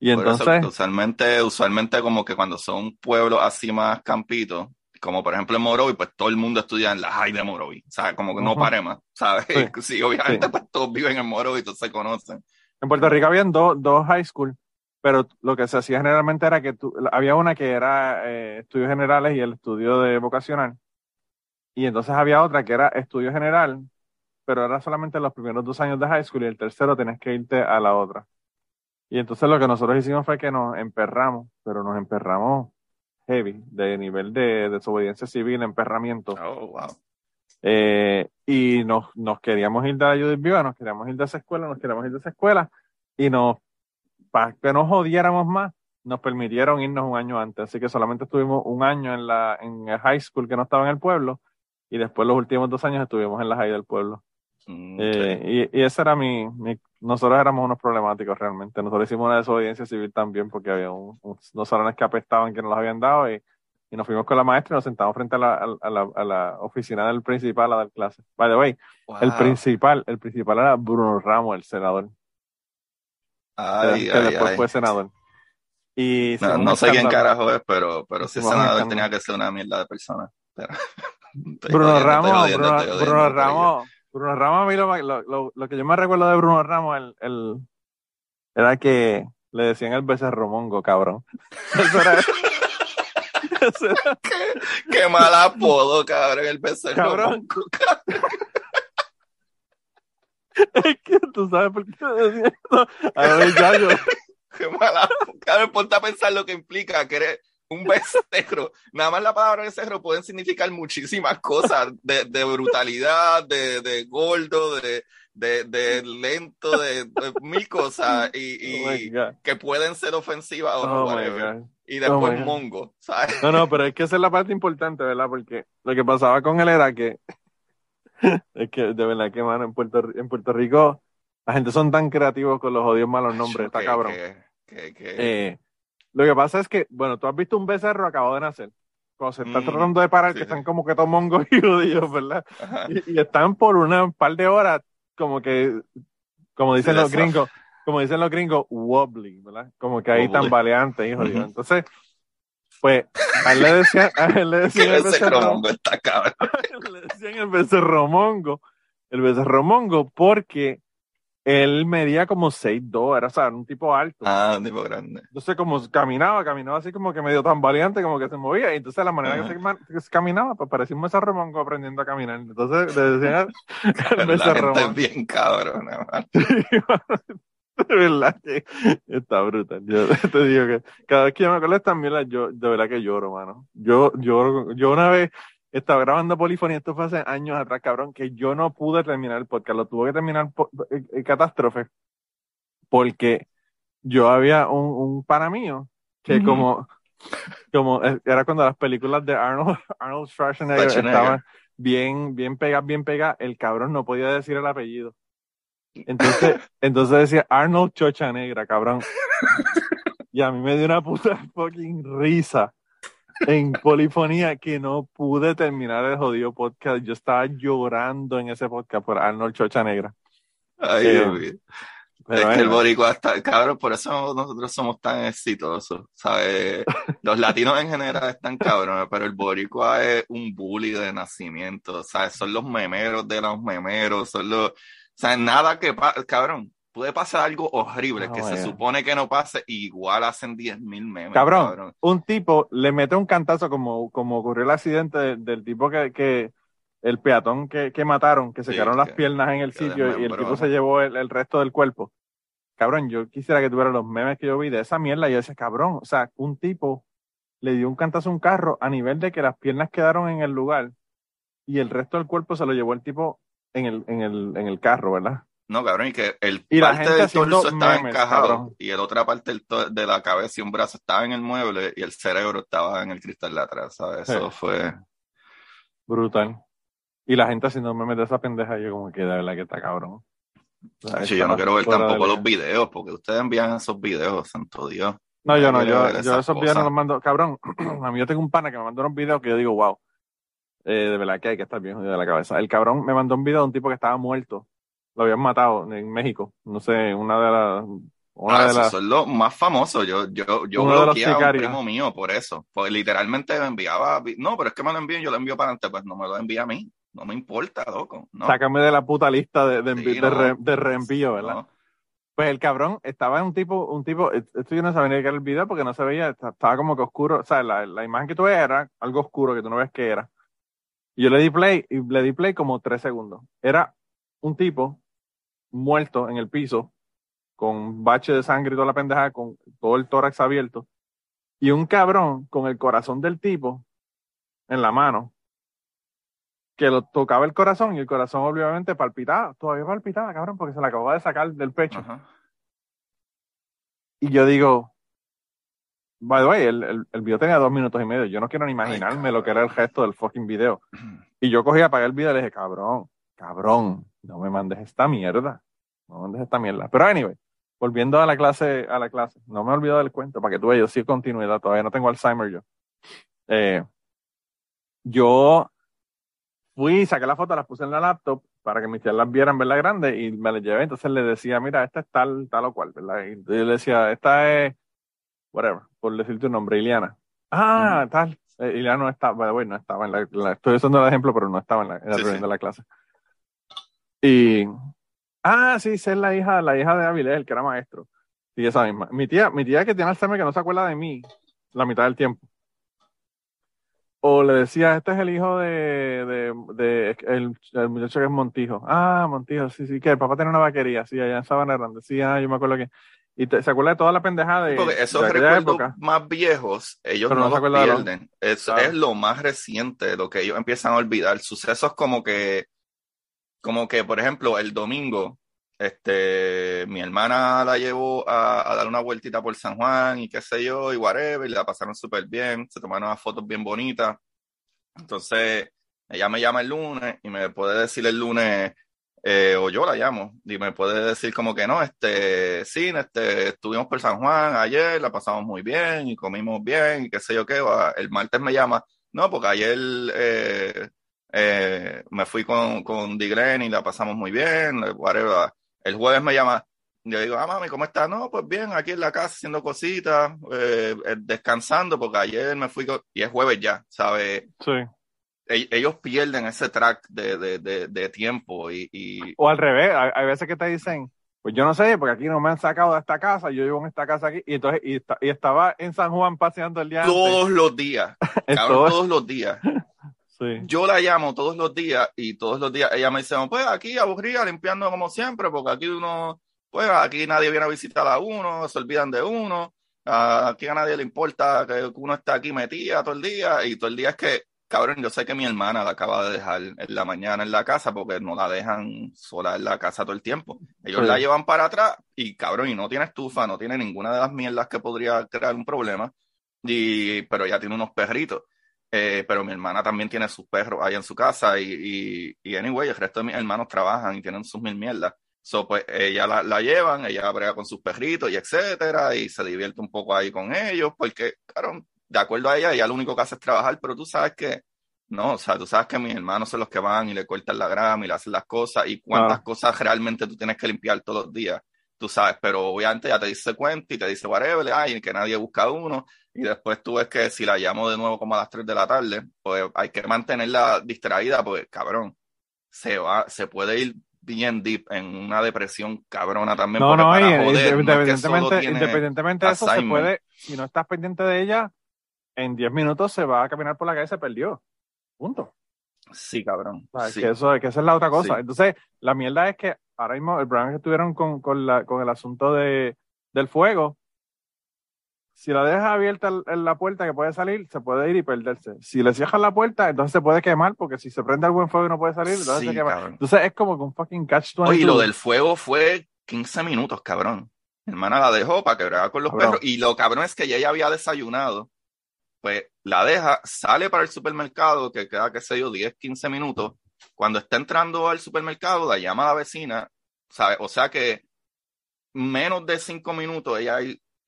Y Por eso, entonces, usualmente, usualmente como que cuando son pueblos así más campitos, como por ejemplo en Morovi, pues todo el mundo estudia en la high de Morovi, ¿sabes? Como que no pare más, ¿sabes? Sí. Sí, obviamente Sí. pues todos viven en Morovi, todos se conocen. en Puerto Rico habían dos dos high school, pero lo que se hacía generalmente era que tú- había una que era eh, estudios generales y el estudio de vocacional. Y entonces había otra que era estudio general, pero era solamente los primeros dos años de high school y el tercero tenías que irte a la otra. Y entonces lo que nosotros hicimos fue que nos emperramos, pero nos emperramos heavy, de nivel de desobediencia civil, emperramiento. Oh, wow. Eh, y nos, nos queríamos ir de la Judith Viva, nos queríamos ir de esa escuela, nos queríamos ir de esa escuela, y nos, para que nos jodiéramos más, nos permitieron irnos un año antes. Así que solamente estuvimos un año en la, en el high school que no estaba en el pueblo, y después los últimos dos años estuvimos en la high del pueblo. Mm, Eh, y, y ese era mi, mi- nosotros éramos unos problemáticos realmente. Nosotros hicimos una desobediencia civil también porque había un- un- unos salones que apestaban que nos los habían dado y, y nos fuimos con la maestra y nos sentamos frente a la, a, la, a la oficina del principal a dar clases. By the way, el principal, el principal era Bruno Ramos, el senador, Ay, que ay, después ay. fue senador. Y No, no sé quién carajo es, pero, pero si es senador tenía que ser una mierda de persona. Pero- Bruno jodiendo, Ramos, Bruno. Ramos, Bruno Ramos, a mí lo, lo, lo- que yo me recuerdo de Bruno Ramos el, el- era que le decían el becerro mongo, cabrón. Eso era, eso era- Qué mal apodo, cabrón, el becerro. Cabrón. monco. es que tú sabes por qué le decían eso. A ver, ya yo, Qué mal apodo. Cabrón, ponte a pensar lo que implica que eres un becerro. Nada más la palabra becerro pueden significar muchísimas cosas, de, de brutalidad, de, de gordo, de, de, de lento, de, de mil cosas y, oh y que pueden ser ofensivas o no, oh. Y después Oh mongo, ¿sabes? No, no, pero es que esa es la parte importante, ¿verdad? Porque lo que pasaba con él era que, es que de verdad que, mano, en Puerto, en Puerto Rico, la gente son tan creativos con los odios malos nombres, está Que- cabrón. que- que- que- Eh, lo que pasa es que, bueno, tú has visto un becerro acabado de nacer. Cuando se están Mm, tratando de parar, sí, que sí. están como que todos mongos y judíos, ¿verdad? Y, y están por una par de horas, como que, como dicen Sí, los gringos, como dicen los gringos, wobbly, ¿verdad? Como que ahí tambaleante y jodido. Ujú. Entonces, pues, a él le decían, a él le decían el becerro, está cabrón. le decían el becerro mongo, el becerro mongo, porque él medía como 6'2", era, o sea, era un tipo alto. Ah, un tipo grande. Entonces, como caminaba, caminaba así como que medio tan valiente, como que se movía. Y entonces, la manera que se, ma- que se caminaba, pues parecía un mongo aprendiendo a caminar. Entonces, le decían el La becerro gente es mongo. bien cabrón. De verdad que está brutal. Yo te digo que cada vez que yo me acuerdo de mierdas, yo de verdad que lloro, mano. Yo lloro. Yo una vez estaba grabando Polifonía, esto fue hace años atrás, cabrón, que yo no pude terminar el podcast. Lo tuve que terminar por, eh, eh, catástrofe. Porque yo había un, un pana mío que como, como eh, era cuando las películas de Arnold, Arnold Schwarzenegger, Schwarzenegger. estaban bien, bien pegadas, bien pegadas, el cabrón no podía decir el apellido. Entonces, entonces decía Arnold Chocha Negra, cabrón. Y a mí me dio una puta fucking risa en polifonía que no pude terminar el jodido podcast. Yo estaba llorando en ese podcast por Arnold Chocha Negra. Ay, Eh, Dios mío. Pero es que el boricua está, cabrón, por eso nosotros somos tan exitosos, ¿sabes? Los latinos en general están cabrones, pero el boricua es un bully de nacimiento, ¿sabes? Son los memeros de los memeros, son los, o sea, nada que pasa, cabrón, puede pasar algo horrible que se supone que no pase, y igual hacen 10.000 memes. Cabrón, un tipo le mete un cantazo como, como ocurrió el accidente de- del tipo que, que el peatón que, que mataron, que se Sí, quedaron las piernas en el sitio y el tipo se llevó el, el resto del cuerpo. Cabrón, yo quisiera que tuviera los memes que yo vi de esa mierda y yo decía, cabrón, o sea, un tipo le dio un cantazo a un carro a nivel de que las piernas quedaron en el lugar y el resto del cuerpo se lo llevó el tipo en el, en el, en el carro, ¿verdad? No, cabrón, y que el Y parte del torso estaba memes, encajado cabrón. y el otra parte del de la cabeza y un brazo estaba en el mueble y el cerebro estaba en el cristal de atrás, ¿sabes? Eso fue... Brutal. Y la gente haciendo memes de esa pendeja, yo como que de verdad que está cabrón. O sea, yo no quiero ver tampoco los videos, porque ustedes envían esos videos, santo Dios. No, yo no, yo, esos videos no los mando, cabrón. A mí yo tengo un pana que me mandó unos videos que yo digo, wow. Eh, de verdad que hay que estar bien jodido de la cabeza. El cabrón me mandó un video de un tipo que estaba muerto. Lo habían matado en México. No sé, una de las. Una Ah, de esos las. son los más famosos. Yo, yo, yo bloqueé a un primo mío por eso. Porque literalmente me enviaba. vi- No, pero es que me lo envíen, yo lo envío para adelante. Pues no me lo envía a mí. No me importa, loco. No, Sácame de la puta lista de, de, Sí, de no. re- de reenvío, ¿verdad? no. Pues el cabrón estaba en un tipo, un tipo, esto yo no sabía ni qué era el video porque no se veía, esta- estaba como que oscuro, o sea, la, la imagen que tú ves era algo oscuro que tú no ves qué era. Y yo le di play, y le di play como tres segundos. Era un tipo muerto en el piso, con bache de sangre y toda la pendeja, con todo el tórax abierto, y un cabrón con el corazón del tipo en la mano, que lo tocaba el corazón y el corazón obviamente palpitaba, todavía palpitaba, cabrón, porque se le acababa de sacar del pecho. Ajá. Y yo digo, by the way, el, el, el video tenía dos minutos y medio. Yo no quiero ni imaginarme Ay, lo que era el gesto del fucking video. Y yo cogí, apagué el video y le dije, cabrón, cabrón, no me mandes esta mierda. No me mandes esta mierda. Pero anyway, volviendo a la clase, a la clase, no me he olvidado del cuento, para que tú veas, yo sí continuidad, todavía no tengo Alzheimer yo. Eh, yo fui, saqué la foto, las puse en la laptop para que mis tías las vieran, ¿verdad? Grande, y me las llevé. Entonces le decía, mira, esta es tal, tal o cual, ¿verdad? Y yo le decía, esta es, whatever, por decirte un nombre, Iliana. Ah, tal. Eh, Iliana no estaba, bueno, no estaba en la, la- estoy usando el ejemplo, pero no estaba en la, en la Sí, reunión sí. de la clase. Y, ah, sí, esa es la hija, la hija de Avilés, el que era maestro. Sí, esa misma. Mi tía, mi tía que tiene Alzheimer que no se acuerda de mí la mitad del tiempo. O le decía, este es el hijo de, de, de el, el muchacho que es Montijo. Ah, Montijo, sí, sí, que el papá tiene una vaquería, sí, allá en Sabana Grande. Sí, ah, yo me acuerdo que. Y te- se acuerda de toda la pendejada de, Porque esos de recuerdos época. más viejos, ellos Pero no, no se los acuerda de los- pierden. Es, es lo más reciente, lo que ellos empiezan a olvidar. Sucesos como que, como que, por ejemplo, el domingo, este, mi hermana la llevó a, dar una vueltita por San Juan y qué sé yo, y whatever, y la pasaron súper bien, se tomaron unas fotos bien bonitas. Entonces, ella me llama el lunes y me puede decir el lunes, eh, o yo la llamo, y me puede decir como que no, este, sí, este, estuvimos por San Juan ayer, la pasamos muy bien y comimos bien y qué sé yo qué, el martes me llama, no, porque ayer eh, eh, me fui con, con Diglen y la pasamos muy bien, whatever. El jueves me llama, yo digo, ah, mami, ¿cómo estás? No, pues bien, aquí en la casa haciendo cositas, eh, eh, descansando, porque ayer me fui, con- y es jueves ya, ¿sabes? Sí. E- Ellos pierden ese track de, de, de, de tiempo y, y O al revés, hay, veces que te dicen, pues yo no sé, porque aquí no me han sacado de esta casa, yo vivo en esta casa aquí, y entonces, y, esta- y estaba en San Juan paseando el día antes. todos los días, cabrón, todo- todos los días. sí. Yo la llamo todos los días y todos los días ella me dice, pues aquí aburrida, limpiando como siempre, porque aquí uno, pues aquí nadie viene a visitar a uno, se olvidan de uno, aquí a nadie le importa que uno está aquí metida todo el día y todo el día es que, cabrón, yo sé que mi hermana la acaba de dejar en la mañana en la casa porque no la dejan sola en la casa todo el tiempo. Ellos Sí. la llevan para atrás y, cabrón, y no tiene estufa, no tiene ninguna de las mierdas que podría crear un problema, y, pero ya tiene unos perritos. Eh, pero mi hermana también tiene sus perros ahí en su casa y, y, y anyway, el resto de mis hermanos trabajan y tienen sus mil mierdas. So, pues ella la, la llevan, ella brega con sus perritos y etcétera, y se divierte un poco ahí con ellos, porque, claro, de acuerdo a ella, ella lo único que hace es trabajar, pero tú sabes que, no, o sea, tú sabes que mis hermanos son los que van y le cortan la grama y le hacen las cosas, y cuántas Ah. cosas realmente tú tienes que limpiar todos los días, tú sabes, pero obviamente ya te dice cuenta y te dice whatever, ay, que nadie busca uno, y después tú ves que si la llamo de nuevo como a las 3 de la tarde, pues hay que mantenerla distraída, porque cabrón, se va, se puede ir bien deep en una depresión cabrona también. No, no, para y joder, no es que independientemente, independientemente de eso, se puede, si no estás pendiente de ella, en 10 minutos se va a caminar por la calle y se perdió. Punto. Sí, cabrón. ¿Sabes? Sí. Que, eso, que esa es la otra cosa. Sí. Entonces, la mierda es que ahora mismo el problema que tuvieron con, con, la, con el asunto de, del fuego, si la dejas abierta en la puerta que puede salir, se puede ir y perderse. Si le cierras la puerta, entonces se puede quemar, porque si se prende algo en fuego y no puede salir, entonces Sí, se quema. cabrón. Entonces es como que un fucking catch 22. Oye, y lo del fuego fue 15 minutos, cabrón. Mi hermana la dejó para que bregara con los Cabrón. perros. Y lo cabrón es que ella ya había desayunado. Pues la deja, sale para el supermercado, que queda, qué sé yo, 10, 15 minutos. Cuando está entrando al supermercado, la llama a la vecina. ¿sabe? O sea que menos de 5 minutos ella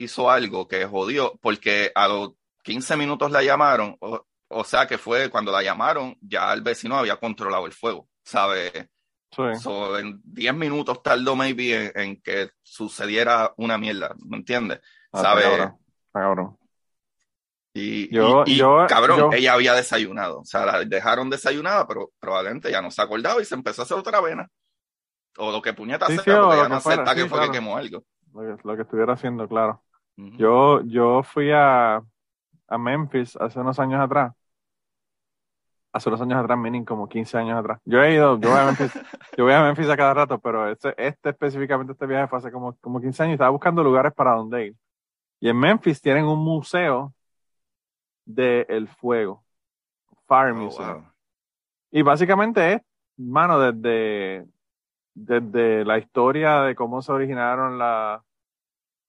hizo algo que jodió, porque a los 15 minutos la llamaron. O, o sea que fue cuando la llamaron, ya el vecino había controlado el fuego, ¿sabes? Sí. So, en 10 minutos tardó maybe en, en que sucediera una mierda, ¿me entiendes? Ah, está ¿Sabe? cabrón, está cabrón. Y, Yo- y- y, yo- cabrón, yo- ella había desayunado. O sea, la dejaron desayunada, pero probablemente ya no se acordaba y se empezó a hacer otra vena. O lo que puñeta Sí, sea, sí, porque ya no acepta que sí, fue claro. que quemó algo. Lo que, lo que estuviera haciendo, claro. Yo, yo fui a, a Memphis hace unos años atrás. Hace unos años atrás, meaning como 15 años atrás. Yo he ido, yo voy a Memphis, yo voy a Memphis a cada rato, pero este, este específicamente, este viaje fue hace como, como 15 años y estaba buscando lugares para donde ir. Y en Memphis tienen un museo del fuego. Fire Oh, Museum. wow. Y básicamente es, mano, desde, desde la historia de cómo se originaron la,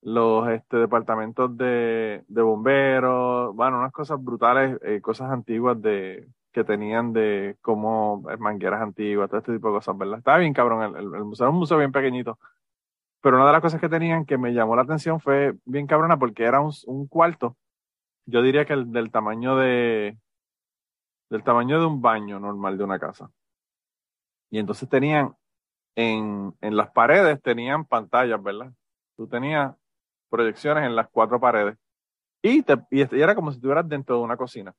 los este, departamentos de, de bomberos, bueno, unas cosas brutales, eh, cosas antiguas de que tenían de como eh, mangueras antiguas, todo este tipo de cosas, ¿verdad? Estaba bien cabrón, el, museo era un museo bien pequeñito. Pero una de las cosas que tenían que me llamó la atención fue bien cabrona porque era un, un cuarto, yo diría que el, del tamaño de, del tamaño de un baño normal de una casa. Y entonces tenían, en, en las paredes tenían pantallas, ¿verdad? Tú tenías proyecciones en las cuatro paredes. Y, te, y este- y era como si estuvieras dentro de una cocina.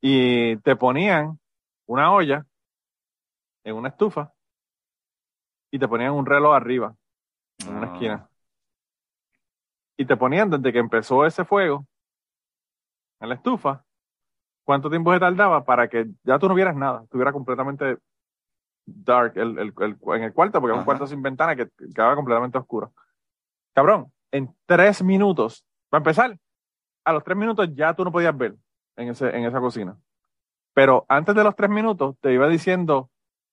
Y te ponían una olla en una estufa y te ponían un reloj arriba, en una Ah. esquina. Y te ponían desde que empezó ese fuego en la estufa, cuánto tiempo se tardaba para que ya tú no vieras nada, estuviera completamente dark el, el- el- en el cuarto, porque es un Ajá. cuarto sin ventana que que quedaba completamente oscuro. Cabrón, en tres minutos, para empezar, a los tres minutos ya tú no podías ver en, ese, en esa cocina. Pero antes de los tres minutos te iba diciendo,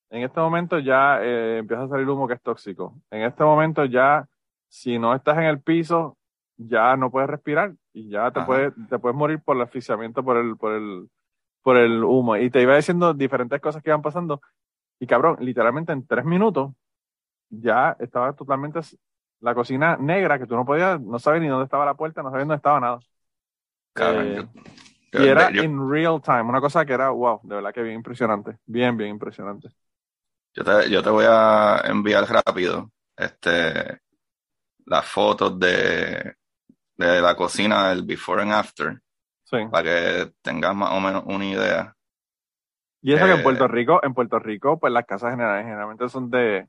en este momento ya eh, empieza a salir humo que es tóxico. En este momento ya, si no estás en el piso, ya no puedes respirar y ya te Ajá. puedes, te puedes morir por el asfixiamiento por el, por el, por el humo. Y te iba diciendo diferentes cosas que iban pasando. Y cabrón, literalmente en tres minutos ya estaba totalmente la cocina negra que tú no podías, no sabes ni dónde estaba la puerta, no sabías dónde estaba nada. Cabrón, Eh, yo- yo- Y era yo- in real time, una cosa que era, wow, de verdad que bien impresionante. Bien, bien impresionante. Yo te, yo te voy a enviar rápido este, las fotos de, de la cocina del before and after Sí. para que tengas más o menos una idea. Y eso que en Eh, Puerto Rico, en Puerto Rico, pues las casas generales generalmente son de,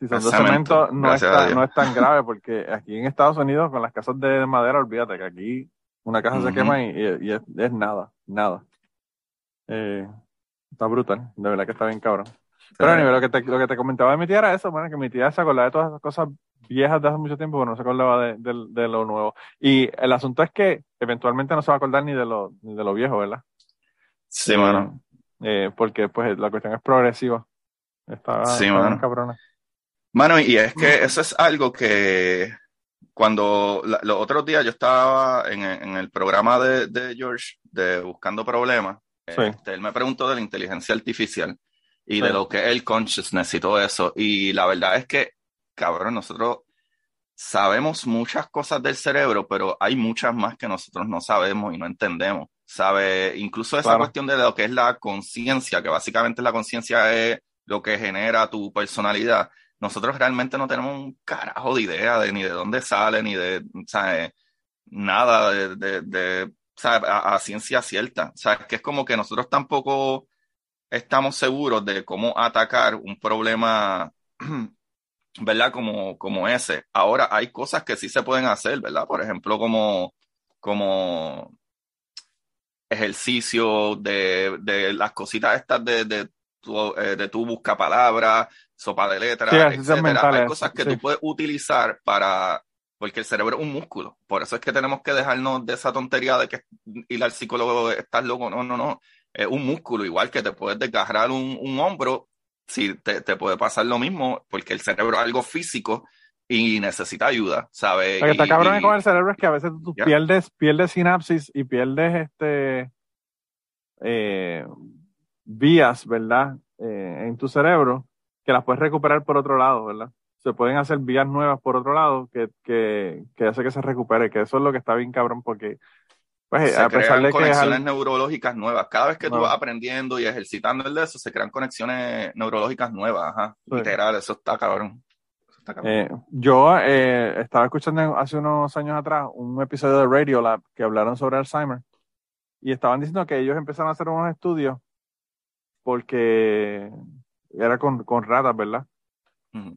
si son De cemento, no es, gracias a tan, Dios. no es tan grave, porque aquí en Estados Unidos, con las casas de madera, olvídate que aquí una casa se quema y, y- y es, es nada, nada. Eh, está brutal, de verdad que está bien cabrón. Pero anyway, lo que te, lo que te comentaba de mi tía era eso, bueno, que mi tía se acordaba de todas esas cosas viejas de hace mucho tiempo, pero no se acordaba de, de- de lo nuevo. Y el asunto es que eventualmente no se va a acordar ni de lo, ni de lo viejo, ¿verdad? Sí, mano. Eh, porque pues la cuestión es progresiva. Está, Sí, está mano. cabrona. Mano, y es que eso es algo que cuando la- los otros días yo estaba en, el- en el programa de, de George de Buscando Problemas, Sí. este, él me preguntó de la inteligencia artificial y Sí. de lo que es el consciousness y todo eso. Y la verdad es que, cabrón, nosotros sabemos muchas cosas del cerebro, pero hay muchas más que nosotros no sabemos y no entendemos. ¿Sabe? Incluso esa Claro. cuestión de lo que es la conciencia, que básicamente la conciencia es lo que genera tu personalidad. Nosotros realmente no tenemos un carajo de idea de ni de dónde sale, ni de, ¿sabes? Nada de, de, de, ¿sabes? A, a ciencia cierta. ¿Sabes? Que es como que nosotros tampoco estamos seguros de cómo atacar un problema, ¿verdad? Como, como ese. Ahora hay cosas que sí se pueden hacer, ¿verdad? Por ejemplo, como, como ejercicio de, de las cositas estas de, de, tu, eh, busca palabras, sopa de letras, Sí, etcétera. Hay cosas que sí. tú puedes utilizar para, porque el cerebro es un músculo. Por eso es que tenemos que dejarnos de esa tontería de que ir al psicólogo estás loco. No, no, no. Es un músculo, igual que te puedes desgarrar un, un hombro, si te, te puede pasar lo mismo, porque el cerebro es algo físico y necesita ayuda, ¿sabes? Lo que está cabrón y- con el cerebro es que a veces tú pierdes, pierdes sinapsis y pierdes este eh, vías, ¿verdad? Eh, en tu cerebro que las puedes recuperar por otro lado, ¿verdad? Se pueden hacer vías nuevas por otro lado que, que, que hace que se recupere, que eso es lo que está bien cabrón porque pues se a pesar crean de que es conexiones neurológicas nuevas. Cada vez que tú vas aprendiendo y ejercitando el de eso, se crean conexiones neurológicas nuevas, ajá. Sí. Literal, eso está cabrón. Eso está cabrón. Eh, yo eh, estaba escuchando hace unos años atrás un episodio de Radio Lab que hablaron sobre Alzheimer y estaban diciendo que ellos empezaron a hacer unos estudios porque era con, con ratas, ¿verdad?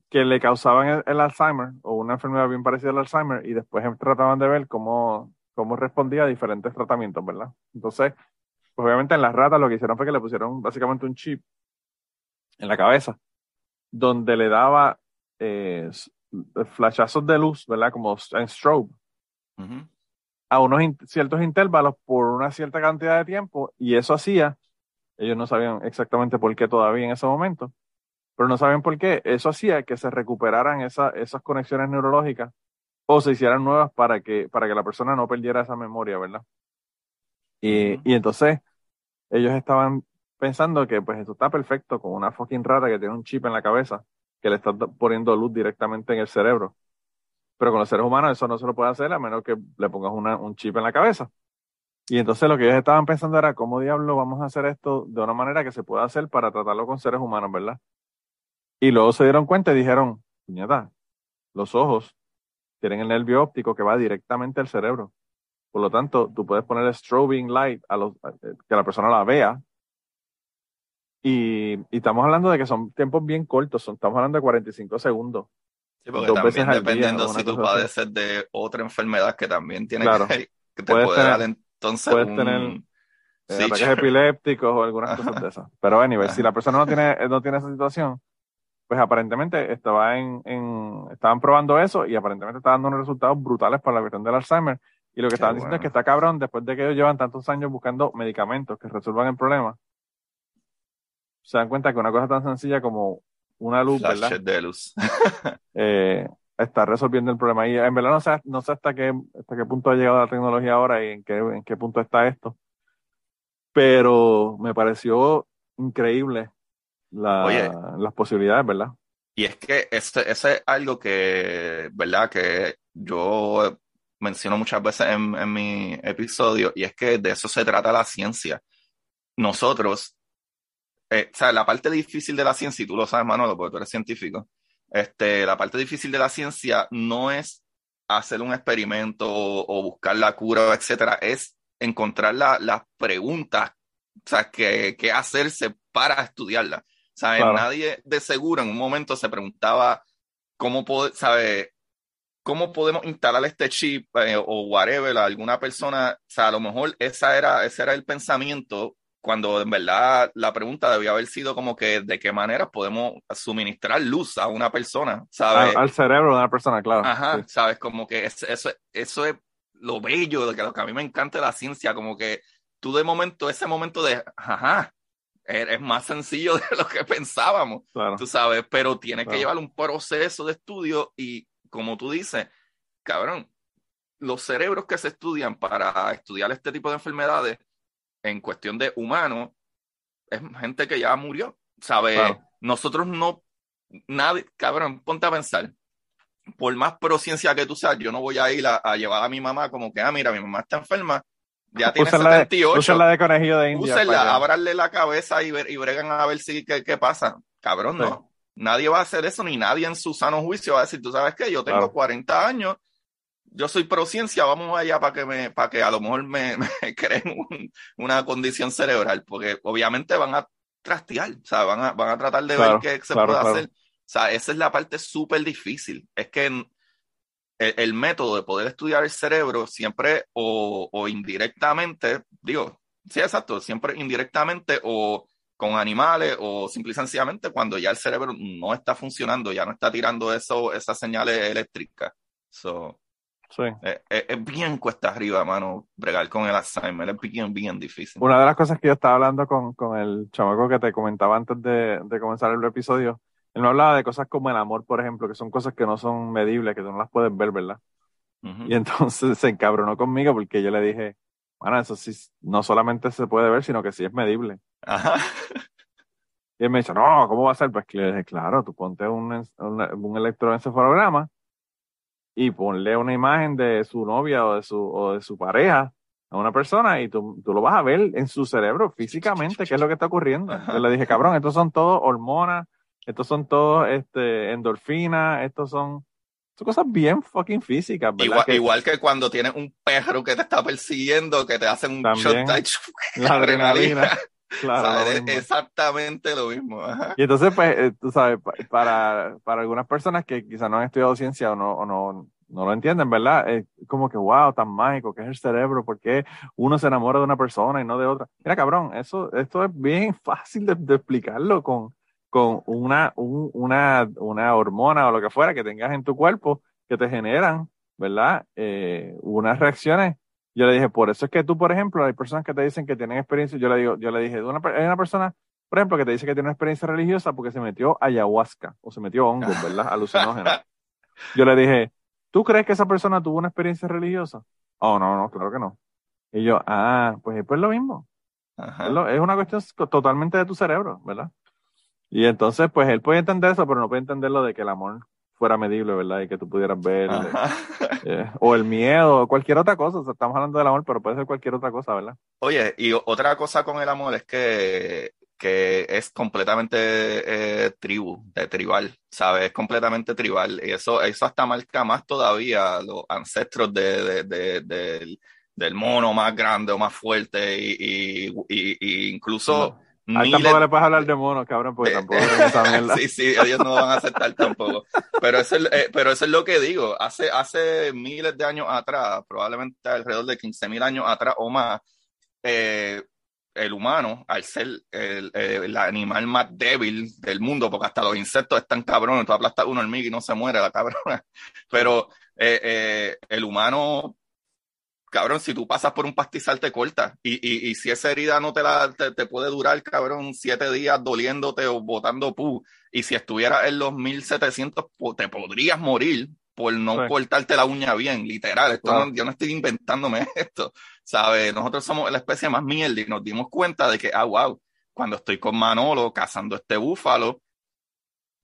Que le causaban el, el Alzheimer o una enfermedad bien parecida al Alzheimer y después trataban de ver cómo, cómo respondía a diferentes tratamientos, ¿verdad? Entonces, pues obviamente en las ratas lo que hicieron fue que le pusieron básicamente un chip en la cabeza donde le daba eh, flashazos de luz, ¿verdad? Como en strobe, a unos in- ciertos intervalos por una cierta cantidad de tiempo y eso hacía, ellos no sabían exactamente por qué todavía en ese momento, pero no saben por qué, eso hacía que se recuperaran esa- esas conexiones neurológicas o se hicieran nuevas para que, para que la persona no perdiera esa memoria, ¿verdad? Y, entonces ellos estaban pensando que pues esto está perfecto con una fucking rata que tiene un chip en la cabeza que le está poniendo luz directamente en el cerebro. Pero con los seres humanos eso no se lo puede hacer a menos que le pongas una- un chip en la cabeza. Y entonces lo que ellos estaban pensando era cómo diablo vamos a hacer esto de una manera que se pueda hacer para tratarlo con seres humanos, ¿verdad? Y luego se dieron cuenta y dijeron, puñeta, los ojos tienen el nervio óptico que va directamente al cerebro. Por lo tanto, tú puedes poner strobing light a los, a- eh, que la persona la vea. Y, y estamos hablando de que son tiempos bien cortos, son, estamos hablando de 45 segundos. Sí, porque dos también dependiendo si tú así. padeces de otra enfermedad que también tiene Claro. que, que te puede tener- entonces puedes un... tener, Eh, Sí, ataques epilépticos o algunas cosas de esas. Pero anyway, si la persona no tiene, no tiene esa situación, pues aparentemente estaba en, en, estaban probando eso y aparentemente está dando unos resultados brutales para la cuestión del Alzheimer. Y lo que Qué estaban diciendo es que está cabrón después de que ellos llevan tantos años buscando medicamentos que resuelvan el problema. Se dan cuenta que una cosa tan sencilla como una luz, ¿verdad? Flashes de luz. eh, está resolviendo el problema. Y en verdad no sé, no sé hasta qué, hasta qué punto ha llegado la tecnología ahora y en qué, en qué punto está esto. Pero me pareció increíble la- Oye. las posibilidades, ¿verdad? Y es que ese, ese es algo que, ¿verdad? Que yo menciono muchas veces en, en mi episodio, y es que de eso se trata la ciencia. Nosotros, eh, o sea, la parte difícil de la ciencia, y tú lo sabes, Manolo, porque tú eres científico, este, la parte difícil de la ciencia no es hacer un experimento o, o buscar la cura, etcétera, es encontrar la- las preguntas, o sea, que, que hacerse para estudiarla. ¿Sabes? Claro. Nadie de seguro en un momento se preguntaba cómo, puede, ¿sabe? ¿Cómo podemos instalar este chip eh, o whatever a alguna persona? O sea, a lo mejor esa era, ese era el pensamiento cuando en verdad la pregunta debía haber sido como que de qué manera podemos suministrar luz a una persona, ¿sabes? Al, al cerebro de una persona, claro. Ajá, Sí. sabes, como que es- eso, eso es lo bello, de que lo que a mí me encanta de la ciencia, como que tú de momento, ese momento de, ajá, es, es más sencillo de lo que pensábamos, claro. tú sabes, pero tiene que llevar un proceso de estudio y como tú dices, cabrón, los cerebros que se estudian para estudiar este tipo de enfermedades en cuestión de humanos, es gente que ya murió, ¿sabes? Nosotros no, nadie, cabrón, ponte a pensar, por más prociencia que tú seas, yo no voy a ir a, a llevar a mi mamá como que, ah, mira, mi mamá está enferma, ya tiene Úsenla de, 78, úsenla de conejillo de India. úsenla, para que- ábranle la cabeza y, ver- y bregan a ver si qué, qué pasa. Cabrón, Sí. no. Nadie va a hacer eso, ni nadie en su sano juicio va a decir, tú sabes qué, yo tengo Claro. 40 años, yo soy prociencia, vamos allá para que me, para que a lo mejor me, me creen un- una condición cerebral, porque obviamente van a trastear, o sea, van a, van a tratar de Claro, ver qué se claro, puede claro. hacer. O sea, esa es la parte súper difícil. Es que en- el, el método de poder estudiar el cerebro siempre o, o indirectamente, digo, sí, exacto, siempre indirectamente o con animales o simple y sencillamente cuando ya el cerebro no está funcionando, ya no está tirando eso, esas señales eléctricas. So, Sí. es, es- es bien cuesta arriba, mano, bregar con el Alzheimer, es bien, bien difícil. Una de las cosas que yo estaba hablando con, con el chamaco que te comentaba antes de, de comenzar el episodio, él me hablaba de cosas como el amor, por ejemplo, que son cosas que no son medibles, que tú no las puedes ver, ¿verdad? Y entonces se encabronó conmigo porque yo le dije, bueno, eso sí, no solamente se puede ver, sino que sí es medible. Ajá. Y él me dice, no, ¿cómo va a ser? Pues que le dije, claro, tú ponte un, en- una- un electroencefalograma y ponle una imagen de su novia o de su, o de su pareja a una persona y tú, tú lo vas a ver en su cerebro físicamente qué es lo que está ocurriendo. Le dije, cabrón, estos son todos hormonas, estos son todos este, endorfinas, estos son, son cosas bien fucking físicas, ¿verdad? Igual, Que igual que cuando tienes un perro que te está persiguiendo, que te hacen un shot la adrenalina, exactamente lo mismo. Ajá. Y entonces, pues, eh, tú sabes, pa- para, para algunas personas que quizás no han estudiado ciencia o no, o no, no lo entienden, ¿verdad? Es como que, wow, tan mágico que es el cerebro, ¿por qué uno se enamora de una persona y no de otra? Mira, cabrón, eso, esto es bien fácil de, de explicarlo con, con una, un- una, una hormona o lo que fuera que tengas en tu cuerpo que te generan, ¿verdad? Eh, unas reacciones. Yo le dije, por eso es que tú, por ejemplo, hay personas que te dicen que tienen experiencia, yo le digo, yo le dije, una, hay una persona por ejemplo, que te dice que tiene una experiencia religiosa porque se metió ayahuasca o se metió hongos, ¿verdad? Alucinógenos. Yo le dije, ¿tú crees que esa persona tuvo una experiencia religiosa? Oh, no, no, claro que no. Y yo, ah, pues, pues lo mismo. Ajá. Es, una cuestión totalmente de tu cerebro, ¿verdad? Y entonces, pues él puede entender eso, pero no puede entender lo de que el amor fuera medible, ¿verdad? Y que tú pudieras ver, Ajá. eh, o el miedo, o cualquier otra cosa. O sea, estamos hablando del amor, pero puede ser cualquier otra cosa, ¿verdad? Oye, y otra cosa con el amor es que, que es completamente eh, tribu, de tribal, ¿sabes? Es completamente tribal. Y eso, eso hasta marca más todavía los ancestros de, de- de- del, del mono más grande o más fuerte y, y, y- y incluso él miles- tampoco le puedes hablar de monos, cabrón, porque tampoco. Sí, sí, ellos no van a aceptar tampoco. Pero eso, es, eh, pero eso es lo que digo. Hace, hace miles de años atrás, probablemente alrededor de 15 mil años atrás o más, eh, el humano, al ser el, el animal más débil del mundo, porque hasta los insectos están cabrones, tú aplastas una hormiga y no se muere la cabrona. Pero eh, el humano cabrón, si tú pasas por un pastizal te corta. Y, y, y si esa herida no te la te, te puede durar, cabrón, siete días doliéndote o botando pu. Y si estuvieras en los 1700, po- te podrías morir por no Sí. cortarte la uña bien, literal. Esto no- yo no estoy inventándome esto, ¿sabes? Nosotros somos la especie más mierda y nos dimos cuenta de que, ah, wow, cuando estoy con Manolo cazando este búfalo,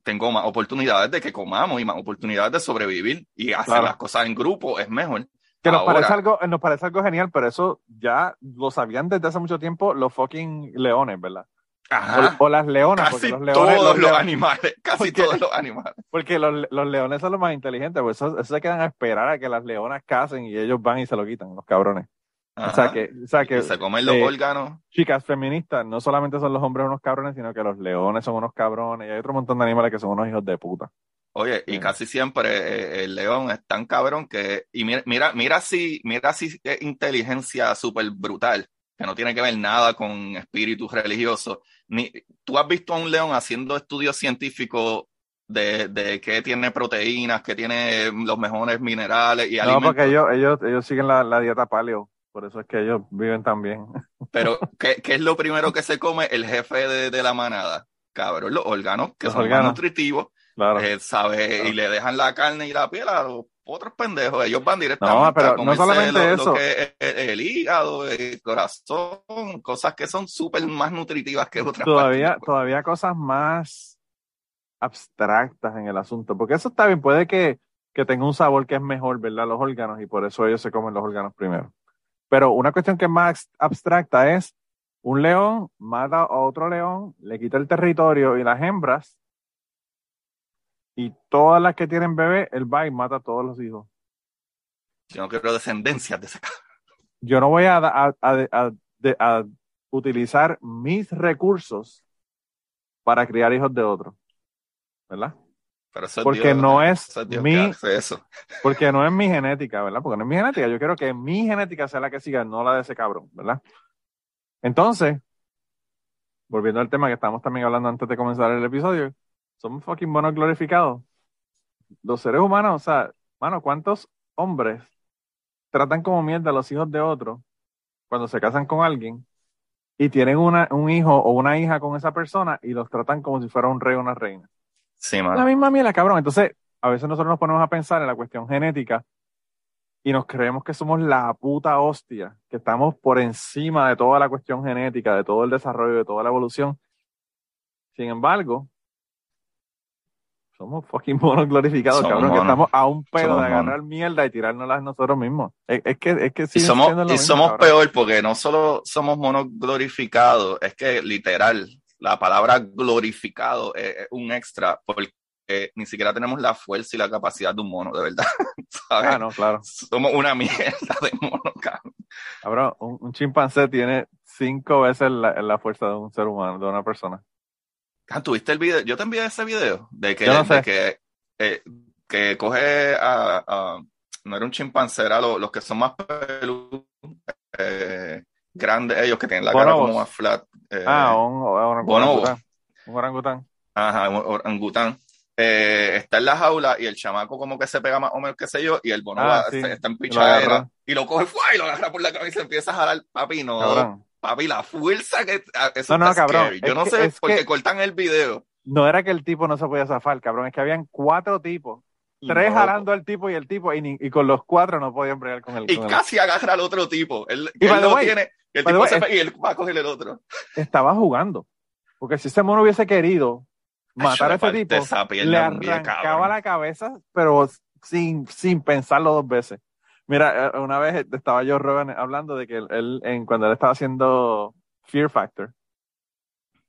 tengo más oportunidades de que comamos y más oportunidades de sobrevivir. Y hacer Claro. las cosas en grupo es mejor. Que nos Ahora- parece algo, nos parece algo genial, pero eso ya lo sabían desde hace mucho tiempo los fucking leones, ¿verdad? Ajá. O, o las leonas, Casi los leones, todos los leones- animales, casi Porque- todos los animales. porque los, los leones son los más inteligentes, pues eso, eso se quedan a esperar a que las leonas casen y ellos van y se lo quitan, los cabrones. O sea que, o sea que se comen los eh, órganos. chicas feministas, no solamente son los hombres unos cabrones, sino que los leones son unos cabrones y hay otro montón de animales que son unos hijos de puta. Oye, y casi siempre eh, el león es tan cabrón que, y mira, mira, mira si, mira si es inteligencia súper brutal, que no tiene que ver nada con espíritu religioso. Ni, tú has visto a un león haciendo estudios científicos de, de qué tiene proteínas, qué tiene los mejores minerales y No, alimentos. porque ellos, ellos, ellos siguen la, la dieta paleo, por eso es que ellos viven tan bien. Pero, ¿qué, qué es lo primero que se come el jefe de, de la manada? Cabrón, los órganos, que Los son órganos. más nutritivos, Claro. eh, ¿sabe? Claro. Y le dejan la carne y la piel a los otros pendejos. Ellos van directamente No, pero a no solamente lo, lo eso. que es el, el hígado, el corazón, cosas que son súper más nutritivas que otras todavía, partes. todavía cosas más abstractas en el asunto, porque eso está bien, puede que, que tenga un sabor que es mejor, ¿verdad? Los órganos, y por eso ellos se comen los órganos primero. Pero una cuestión que es más abstracta es, un león mata a otro león, le quita el territorio y las hembras, y todas las que tienen bebé, él va y mata a todos los hijos. Yo no quiero descendencias de ese cabrón. Yo no voy a, a- a- a- utilizar mis recursos para criar hijos de otros. ¿Verdad? Pero eso es Porque Dios, no es eso Dios mi- eso. Porque no es mi genética, ¿verdad? Porque no es mi genética. Yo quiero que mi genética sea la que siga, no la de ese cabrón, ¿verdad? Entonces, volviendo al tema que estábamos también hablando antes de comenzar el episodio, somos fucking monos glorificados. Los seres humanos, o sea, mano, ¿cuántos hombres tratan como mierda a los hijos de otros cuando se casan con alguien y tienen una, un hijo o una hija con esa persona y los tratan como si fuera un rey o una reina? Sí, La mano. misma mierda, cabrón. Entonces, a veces nosotros nos ponemos a pensar en la cuestión genética y nos creemos que somos la puta hostia, que estamos por encima de toda la cuestión genética, de todo el desarrollo, de toda la evolución. Sin embargo, somos fucking monos glorificados, Somos cabrón, que estamos a un pedo Somos de agarrar mierda y tirárnoslas nosotros mismos. Es, es que, es que Y sigue somos, y mismo, somos cabrón. peor porque no solo somos monos glorificados, es que literal, la palabra glorificado es, es un extra porque ni siquiera tenemos la fuerza y la capacidad de un mono, de verdad. ¿sabes? Ah, no, claro. Somos una mierda de mono, cabrón. Cabrón, un, un chimpancé tiene cinco veces la, la fuerza de un ser humano, de una persona. Ah, ¿Tuviste el video? Yo te envié ese video de que, no sé. de que, eh, que coge a, a- no era un chimpancé, era lo- los que son más peludos, eh, grandes ellos que tienen la cara como más flat. eh, Ah, un, un orangután. Un orangután. Ajá, un orangután. Eh, está en la jaula y el chamaco como que se pega más o menos, qué sé yo, y el bonobo Ah, sí. está en Lo pichadera agarra. y lo coge ¡fua! y lo agarra por la cabeza y empieza a jalar, papi, no. Papi, la fuerza que ah, eso No, no, cabrón, scary. Yo no que- sé por qué cortan el video. No era que el tipo no se podía zafar, cabrón. Es que habían cuatro tipos. Tres no- jalando al tipo y el tipo, y, con los cuatro no podían bregar con el. Y con el- casi agarra al otro tipo. Él, Y él way, tiene, el tipo way, se es- y él va a coger el otro. Estaba jugando. Porque si ese mono hubiese querido matar a ese tipo, le bien arrancaba la cabeza, pero sin, sin pensarlo dos veces. Mira, eh, una vez estaba yo Rogan hablando de que él, en, cuando él estaba haciendo Fear Factor,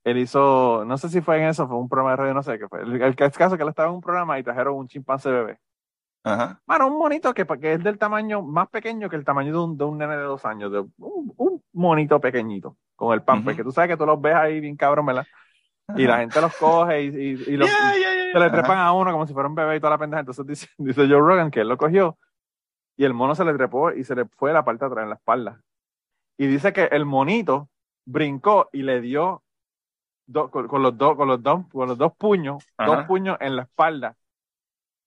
él hizo, no sé si fue en eso, fue un programa de radio, no sé qué fue. El, el caso es que él estaba en un programa y trajeron un chimpancé bebé. Ajá. Mano, un monito que, que es del tamaño más pequeño que el tamaño de un, de un nene de dos años, de un, un monito pequeñito, con el pamper, Ujú. que tú sabes que tú los ves ahí bien cabrón, ¿verdad? Y la gente los coge y, y, y los, Yeah, yeah, yeah, se le ajá. trepan a uno como si fuera un bebé y toda la pendeja. Entonces dice, dice Joe Rogan que él lo cogió y el mono se le trepó y se le fue la parte de atrás en la espalda. Y dice que el monito brincó y le dio do- con, con los dos, con los dos, con los dos puños, Ajá. dos puños en la espalda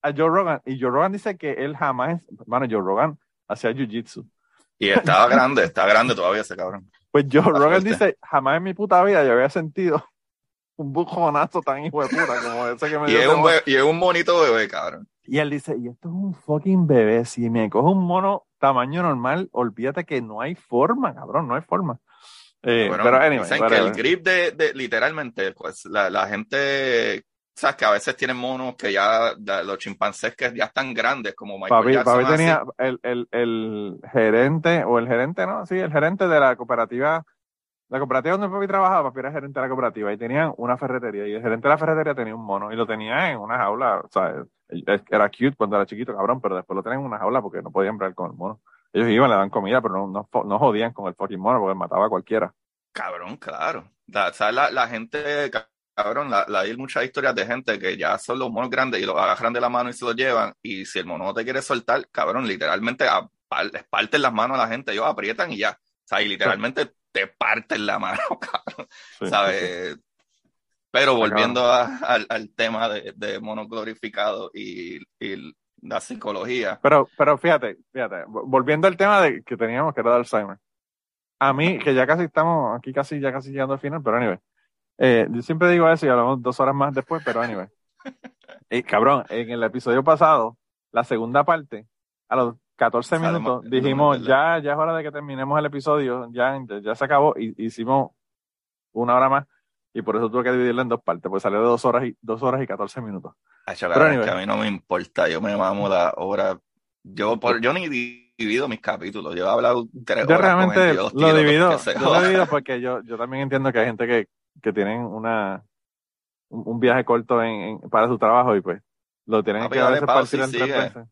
a Joe Rogan. Y Joe Rogan dice que él jamás, bueno, Joe Rogan hacía jiu-jitsu. Y estaba grande, está grande todavía ese cabrón. Pues Joe Rogan fuerte. dice, jamás en mi puta vida yo había sentido un bujonazo tan hijo de puta como ese que me Y dio es, un y es un bonito bebé, cabrón. Y él dice, y esto es un fucking bebé, si me coge un mono tamaño normal, olvídate que no hay forma, cabrón, no hay forma. Eh, Bueno, pero anyway, dicen que el grip de, de- literalmente, pues la, la gente, sabes que a veces tienen monos que ya, los chimpancés que ya están grandes, como Michael Papi, Jackson. papi tenía el, el, el gerente, o el gerente, ¿no? Sí, el gerente de la cooperativa, la cooperativa donde papi trabajaba, papi era gerente de la cooperativa, y tenían una ferretería, y el gerente de la ferretería tenía un mono, y lo tenía en una jaula, o sea, era cute cuando era chiquito, cabrón, pero después lo tenían en una jaula porque no podían bregar con el mono. Ellos iban, le dan comida, pero no, no, no jodían con el fucking mono porque mataba a cualquiera. Cabrón, claro. La. La, la gente, cabrón, la, hay muchas historias de gente que ya son los monos grandes y los agarran de la mano y se los llevan. Y si el mono no te quiere soltar, cabrón, literalmente a- les parten las manos a la gente, ellos aprietan y ya. O sea, y literalmente te parten la mano, cabrón. Sí, sí, sí. ¿Sabes? Pero volviendo a- al, al tema de, de mono glorificado y, y la psicología. Pero, pero fíjate, fíjate, vo- volviendo al tema de que teníamos que era de Alzheimer. A mí, que ya casi estamos aquí casi, ya casi llegando al final, pero anyway. Eh, yo siempre digo eso y hablamos dos horas más después, pero anyway. Y cabrón, en el episodio pasado, la segunda parte, a los 14 Salimos minutos, dijimos, ya, ya es hora de que terminemos el episodio, ya, ya se acabó, y hicimos una hora más, y por eso tuve que dividirla en dos partes, pues salió de dos horas y, dos horas y 14 minutos. Acho, Pero anyway. que a mí no me importa, yo me mamo la hora. Yo, por, yo ni divido mis capítulos, yo he hablado tres Yo horas con realmente el Dios, lo divido, yo lo divido porque yo, yo también entiendo que hay gente que, que tienen una un, viaje corto en, en- para su trabajo y pues lo tienen Papi, que a veces partir.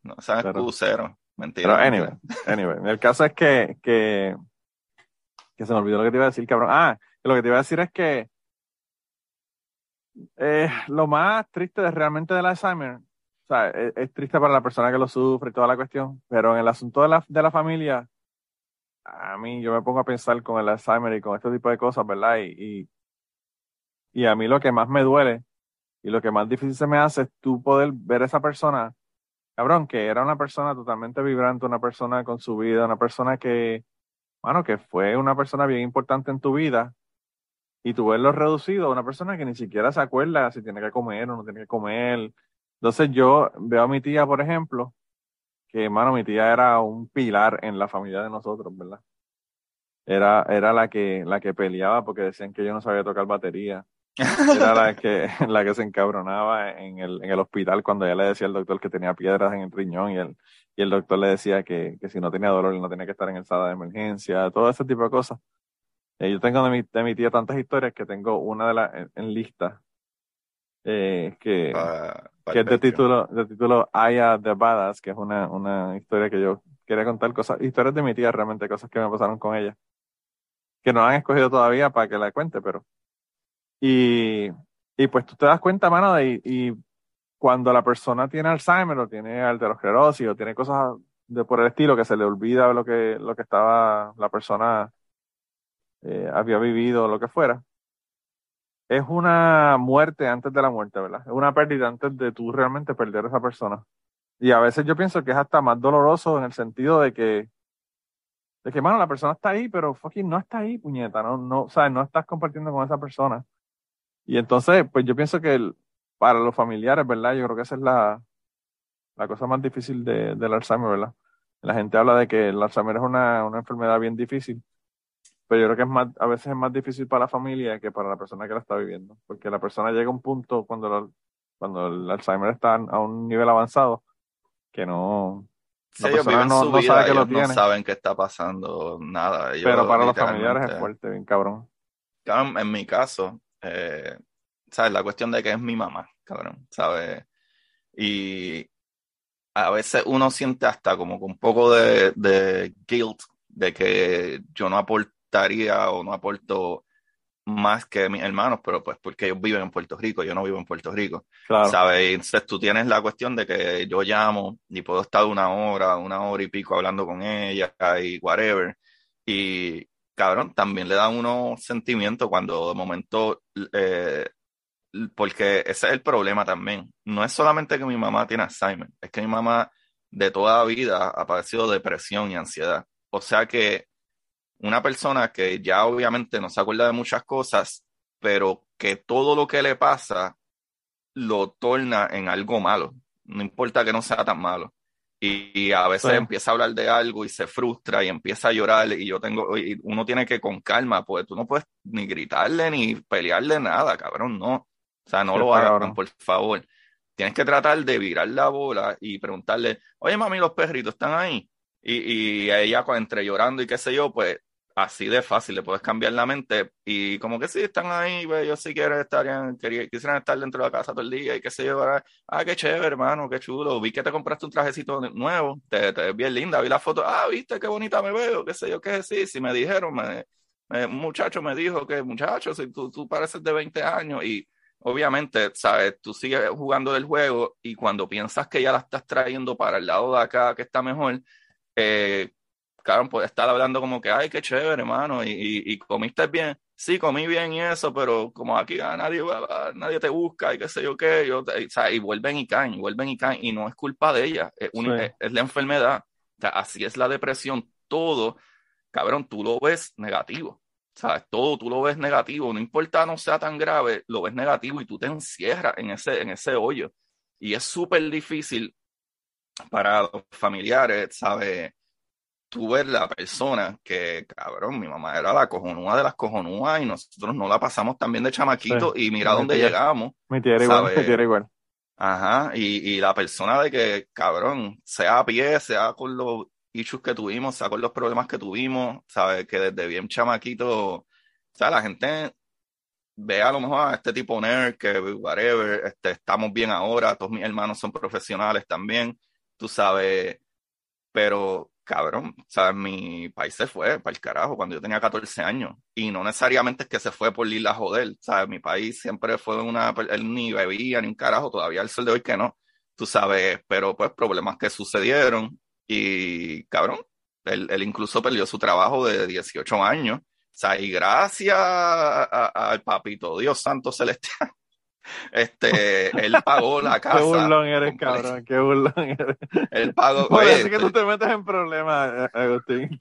No sean. Mentira. Pero anyway, anyway, el caso es que, que, que se me olvidó lo que te iba a decir, cabrón. Ah, lo que te iba a decir es que Eh, lo más triste de, realmente del Alzheimer, o sea, es, es, triste para la persona que lo sufre y toda la cuestión, pero en el asunto de la, de la familia, a mí yo me pongo a pensar con el Alzheimer y con este tipo de cosas, ¿verdad? Y, y, y a mí lo que más me duele y lo que más difícil se me hace es tú poder ver a esa persona, cabrón, que era una persona totalmente vibrante, una persona con su vida, una persona que, bueno, que fue una persona bien importante en tu vida y tú verlo reducido a una persona que ni siquiera se acuerda si tiene que comer o no tiene que comer. Entonces yo veo a mi tía, por ejemplo, que, hermano, mi tía era un pilar en la familia de nosotros, ¿verdad? Era, era la que, la que peleaba porque decían que yo no sabía tocar batería. Era la que, la que se encabronaba en el, en el hospital cuando ella le decía al doctor que tenía piedras en el riñón y el, y el doctor le decía que, que si no tenía dolor no tenía que estar en el sala de emergencia, todo ese tipo de cosas. Eh, yo tengo de mi, de mi tía tantas historias que tengo una de las en, en, lista eh, que, que es de título, de título Aya the Badass, que es una, una historia que yo quería contar, cosas, historias de mi tía realmente, cosas que me pasaron con ella, que no han escogido todavía para que la cuente, pero... Y, y pues tú te das cuenta, mano, de, y cuando la persona tiene Alzheimer o tiene alterosclerosis o tiene cosas de por el estilo que se le olvida lo que, lo que estaba la persona eh, había vivido o lo que fuera, es una muerte antes de la muerte, ¿verdad? Es una pérdida antes de tú realmente perder a esa persona. Y a veces yo pienso que es hasta más doloroso en el sentido de que, de que, mano, la persona está ahí, pero fucking no está ahí, puñeta, no, no, o no estás compartiendo con esa persona. Y entonces, pues yo pienso que el, para los familiares, ¿verdad? Yo creo que esa es la, la cosa más difícil de, del Alzheimer, ¿verdad? La gente habla de que el Alzheimer es una, una enfermedad bien difícil pero yo creo que es más, a veces es más difícil para la familia que para la persona que la está viviendo, porque la persona llega a un punto cuando, la, cuando el Alzheimer está a un nivel avanzado que no, Sí, ellos viven no, su no vida, sabe que lo tiene. no saben qué está pasando, nada. Ellos, pero para los familiares es fuerte, bien cabrón. En mi caso, eh, ¿sabes? La cuestión de que es mi mamá, cabrón, ¿sabes? Y a veces uno siente hasta como un poco de, de guilt de que yo no aporto o no aporto más que mis hermanos, pero pues porque ellos viven en Puerto Rico, yo no vivo en Puerto Rico. Claro. ¿Sabes? Entonces tú tienes la cuestión de que yo llamo y puedo estar una hora, una hora y pico hablando con ella y whatever. Y cabrón, también le da unos sentimientos cuando de momento, eh, porque ese es el problema también. No es solamente que mi mamá tiene Alzheimer, es que mi mamá de toda vida ha padecido depresión y ansiedad. O sea que una persona que ya obviamente no se acuerda de muchas cosas, pero que todo lo que le pasa lo torna en algo malo. No importa que no sea tan malo. Y, y a veces sí. empieza a hablar de algo y se frustra y empieza a llorar y yo tengo, y uno tiene que con calma, pues tú no puedes ni gritarle ni pelearle nada, cabrón, no. O sea, no sí, lo hagan, por favor. Tienes que tratar de virar la bola y preguntarle, oye mami, los perritos están ahí. Y, y ella, entre llorando y qué sé yo, pues así de fácil, le puedes cambiar la mente y como que sí, están ahí, pues, ellos sí quieren estar, quisieran estar dentro de la casa todo el día y qué sé yo, ah, qué chévere, hermano, qué chulo, vi que te compraste un trajecito nuevo, te, te ves bien linda, vi la foto, ah, viste, qué bonita me veo, qué sé yo, qué sí, si me dijeron, me, me, un muchacho me dijo que, muchacho, si tú, tú pareces de 20 años y obviamente, sabes, tú sigues jugando del juego y cuando piensas que ya la estás trayendo para el lado de acá, que está mejor, eh, claro, puede estar hablando como que, ay, qué chévere, hermano, y, y, y, comiste bien. Sí, comí bien y eso, pero como aquí ah, nadie, nadie te busca y qué sé yo qué, yo te, o sea, y vuelven y caen, y vuelven y caen, y no es culpa de ella, es, un, sí. es, es, la enfermedad. O sea, así es la depresión, todo, cabrón, tú lo ves negativo. ¿Sabes? Todo tú lo ves negativo, no importa no sea tan grave, lo ves negativo y tú te encierras en ese, en ese hoyo. Y es súper difícil para los familiares, ¿sabes? Tú ves la persona que, cabrón, mi mamá era la cojonúa de las cojonúas y nosotros no la pasamos también de chamaquito sí. y mira mi dónde tía, llegamos. Mi tía era igual, mi tía era igual. Ajá, y, y la persona de que, cabrón, sea a pie, sea con los issues que tuvimos, sea con los problemas que tuvimos, ¿sabes? Que desde bien chamaquito, o sea, la gente ve a lo mejor a este tipo nerd que, whatever, este, estamos bien ahora, todos mis hermanos son profesionales también, tú sabes, pero cabrón, ¿sabes? Mi país se fue para el carajo cuando yo tenía 14 años. Y no necesariamente es que se fue por ir a joder, ¿sabes? Mi país siempre fue una. Él ni bebía ni un carajo, todavía el sol de hoy que no, tú sabes. Pero pues problemas que sucedieron. Y cabrón, él, él incluso perdió su trabajo de 18 años. O y gracias al papito Dios Santo Celestial, este, él pagó la casa. Qué burlón eres, cabrón, qué burlón eres. Él pagó. Por eso es que tú te metes en problemas, eh, Agustín.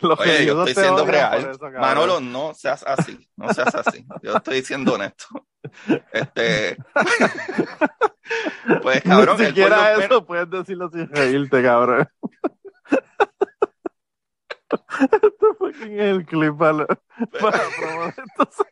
Los Oye, yo estoy siendo real. eso. Manolo, no seas así, no seas así. Yo estoy siendo honesto. Este, pues cabrón, Ni siquiera eso menos- puedes decirlo sin reírte, cabrón. Esto fucking es el clip para, para promover esto.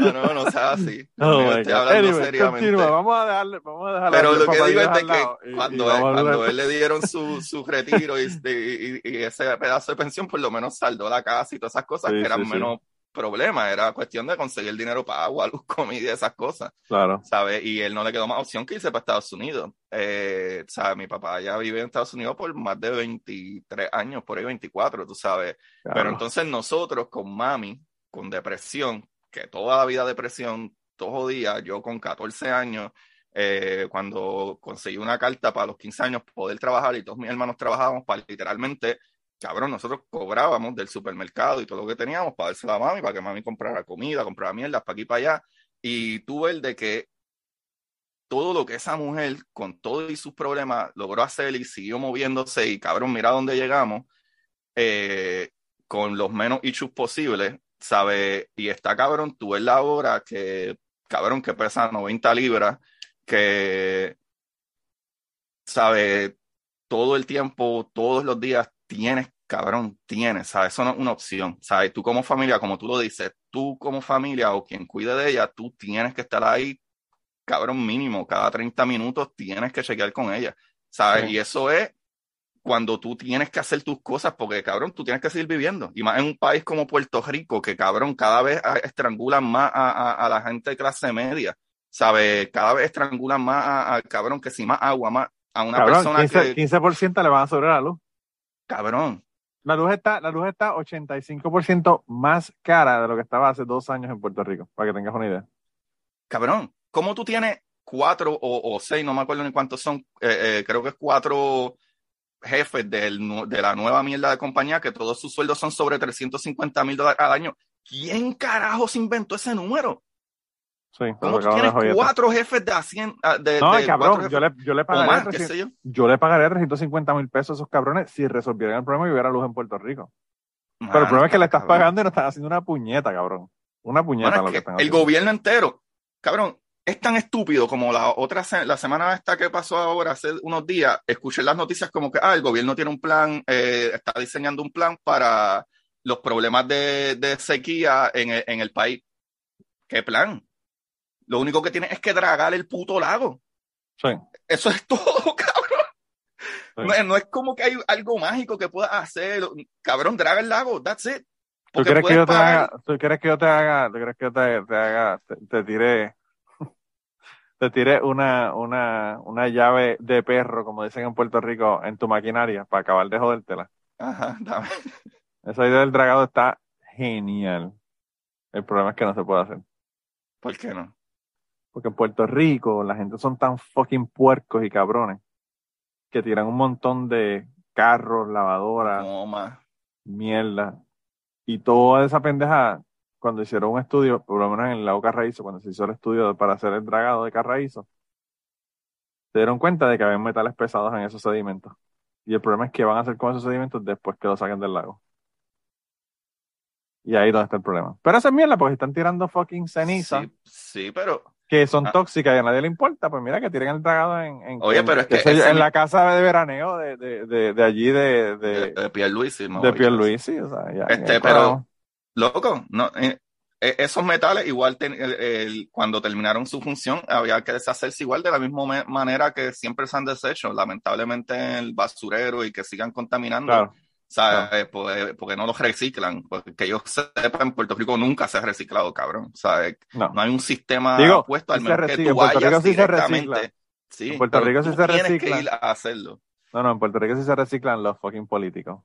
No, no, no seas así. Oh Yo my estoy hablando Anyway, seriamente. continúa. Vamos a dejarle, vamos a dejarle Pero lo que digo es de que y- y cuando, vamos él, cuando él le dieron su, su retiro y, y- y ese pedazo de pensión, por lo menos saldó la casa y todas esas cosas Sí, que eran sí, sí. menos problema, era cuestión de conseguir dinero para agua, luz, comida y esas cosas. Claro. ¿sabes? Y él no le quedó más opción que irse para Estados Unidos. Eh, ¿sabes? Mi papá ya vive en Estados Unidos por más de 23 años, por ahí 24, tú sabes. Pero claro. entonces nosotros con mami, con depresión, que toda la vida depresión, todos los días, yo con 14 años, eh, cuando conseguí una carta para los 15 años poder trabajar y todos mis hermanos trabajábamos para literalmente, cabrón, nosotros cobrábamos del supermercado y todo lo que teníamos para dárselo a mami, para que mami comprara comida, comprara mierdas para aquí y para allá. Y tuve el de que todo lo que esa mujer, con todos sus problemas, logró hacer y siguió moviéndose y cabrón, mira dónde llegamos, eh, con los menos issues posibles, ¿sabe? Y está cabrón, tú ves la hora que, cabrón, que pesa 90 libras, que, ¿sabe? Todo el tiempo, todos los días tienes, cabrón, tienes, ¿sabes? Eso no es una opción, ¿sabes? Tú como familia, como tú lo dices, tú como familia o quien cuide de ella, tú tienes que estar ahí cabrón, mínimo, cada 30 minutos tienes que chequear con ella, ¿sabes? Sí. Y eso es cuando tú tienes que hacer tus cosas, porque, cabrón, tú tienes que seguir viviendo. Y más en un país como Puerto Rico, que, cabrón, cada vez a- estrangulan más a, a- a la gente de clase media, ¿sabes? Cada vez estrangulan más a, a, cabrón, que si más agua, más a una Cabrón, persona 15%, que, 15% le van a sobrar la luz. cabrón, La luz está, la luz está 85% más cara de lo que estaba hace dos años en Puerto Rico, para que tengas una idea. cabrón, ¿cómo tú tienes cuatro o, o seis, no me acuerdo ni cuántos son, eh, eh, creo que es cuatro jefes del de la nueva mierda de compañía que todos sus sueldos son sobre 350 mil dólares al año? ¿Quién carajo se inventó ese número? Sí, ¿Cómo tú tienes cuatro jefes de Hacienda? De, No, de cabrón, yo le, yo le o pagaría más, qué 300 sé yo. yo le pagaría 350 mil pesos a esos cabrones si resolvieran el problema y hubiera luz en Puerto Rico. Pero el problema es que le estás cabrón. pagando y no estás haciendo una puñeta, cabrón. Una puñeta lo que que están el haciendo. gobierno entero, cabrón, es tan estúpido como la otra se- la semana esta que pasó ahora, hace unos días, escuché las noticias como que, ah, el gobierno tiene un plan, eh, está diseñando un plan para los problemas de, de sequía en el, en el país. ¿Qué plan? Lo único que tiene es que dragar el puto lago. Sí. Eso es todo, cabrón. Sí. No, es- no es como que hay algo mágico que puedas hacer. Cabrón, draga el lago, that's it. ¿Tú quieres que yo te haga, tú quieres que yo te haga, tú quieres que yo te, te haga, te, te tire, te tire una, una, una llave de perro, como dicen en Puerto Rico, en tu maquinaria, para acabar de jodértela? Ajá, dame. Esa idea del dragado está genial. El problema es que no se puede hacer. ¿Por qué no? Porque en Puerto Rico la gente son tan fucking puercos y cabrones que tiran un montón de carros, lavadoras, No mierda. Y toda esa pendeja, cuando hicieron un estudio, por lo menos en el lago Carraízo, cuando se hizo el estudio para hacer el dragado de Carraízo, se dieron cuenta de que había metales pesados en esos sedimentos. Y el problema es que van a hacer con esos sedimentos después que lo saquen del lago. Y ahí es donde está el problema. Pero esa es mierda, porque están tirando fucking ceniza, Sí, sí, pero que son Ah. tóxicas y a nadie le importa. Pues mira que tiren el dragado en, en, Oye, en- pero es qué que sé yo, ese en mi- la casa de veraneo de, de, de, de allí de, de, de, de Pierluisi, ¿no? de Pierluisi, o sea, ya, Este, pero-. Loco, no, eh, eh, esos metales igual ten- el- cuando terminaron su función había que deshacerse igual de la misma manera que siempre se han deshecho, lamentablemente en el basurero y que sigan contaminando. Claro. ¿sabes? Pues, porque no los reciclan, porque que yo sepa en Puerto Rico nunca se ha reciclado, cabrón. ¿sabes? No. No hay un sistema Digo, puesto al se menos que tú en Puerto vayas Rico sí se directamente. recicla. Sí, En Puerto Rico sí se tienes recicla. que ir a hacerlo. No, no, en Puerto Rico sí se reciclan los fucking políticos.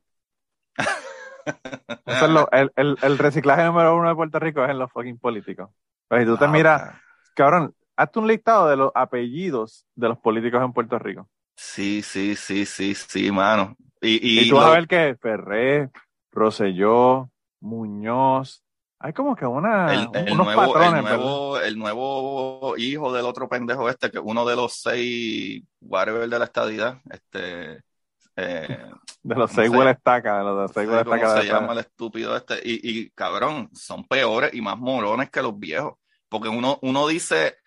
Eso es lo- el, el, el reciclaje número uno de Puerto Rico es en los fucking políticos. Pues si tú te Ah, miras, cabrón, hazte un listado de los apellidos de los políticos en Puerto Rico. Sí, sí, sí, sí, sí, mano. Y, Y, y tú vas a ver que Ferré, Rosselló, Muñoz, hay como que una, el, el unos nuevo, patrones, el, nuevo, el nuevo hijo del otro pendejo este, que uno de los seis, whatever de la estadidad, este, eh, De los no seis sé. huele estaca, de los seis huele estaca de se llama el estúpido este, y, y cabrón, son peores y más morones que los viejos, porque uno, uno dice,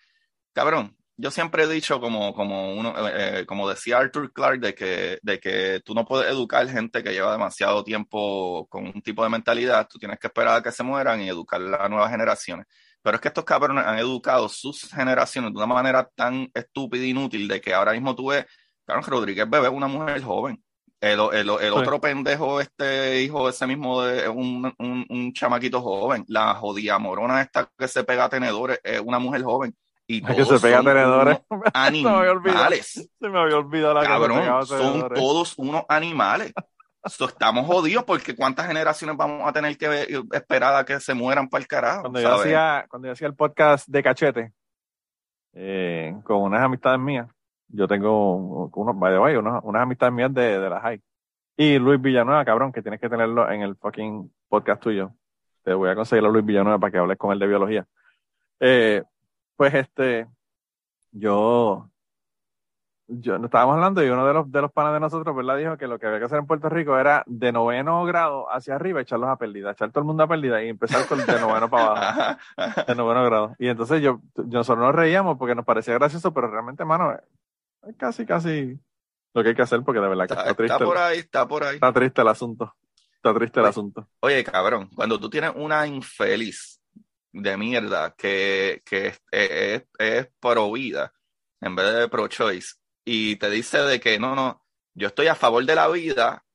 cabrón, yo siempre he dicho como, como uno, eh, eh, como decía Arthur Clarke, de que, de que tú no puedes educar gente que lleva demasiado tiempo con un tipo de mentalidad, tú tienes que esperar a que se mueran y educar a las nuevas generaciones. Pero es que estos cabrones han educado sus generaciones de una manera tan estúpida e inútil de que ahora mismo tú ves, que Rodríguez Bebé es una mujer joven. El, el, el Sí. otro pendejo, este hijo ese mismo de es un, un, un chamaquito joven. La jodida morona esta que se pega a tenedores es una mujer joven. Y que todos se pega a son tenedores. unos Se me había olvidado. animales. Se me había olvidado la que se Cabrón, a son tenedores. todos unos animales. So, estamos jodidos porque cuántas generaciones vamos a tener que esperar a que se mueran para el carajo. Cuando yo, hacía, cuando yo hacía el podcast de cachete eh, con unas amistades mías, yo tengo unos, by the way, unos- unas amistades mías de, de la high. Y Luis Villanueva, cabrón, que tienes que tenerlo en el fucking podcast tuyo. Te voy a conseguir a Luis Villanueva para que hables con él de biología. Eh, pues este, yo, yo estábamos hablando y uno de los, de los panas de nosotros, ¿verdad? Dijo que lo que había que hacer en Puerto Rico era de noveno grado hacia arriba echarlos a pérdida, echar todo el mundo a pérdida y empezar con de noveno para abajo. De noveno grado. Y entonces yo, yo- nosotros nos reíamos porque nos parecía gracioso, pero realmente, mano, es casi, casi lo que hay que hacer porque de verdad que Está, está triste. está por ahí, está por ahí. Está triste el asunto. Está triste el Oye, asunto. Oye, cabrón, cuando tú tienes una infeliz de mierda que, que es, es, es pro vida en vez de pro choice y te dice de que no, no, yo estoy a favor de la vida,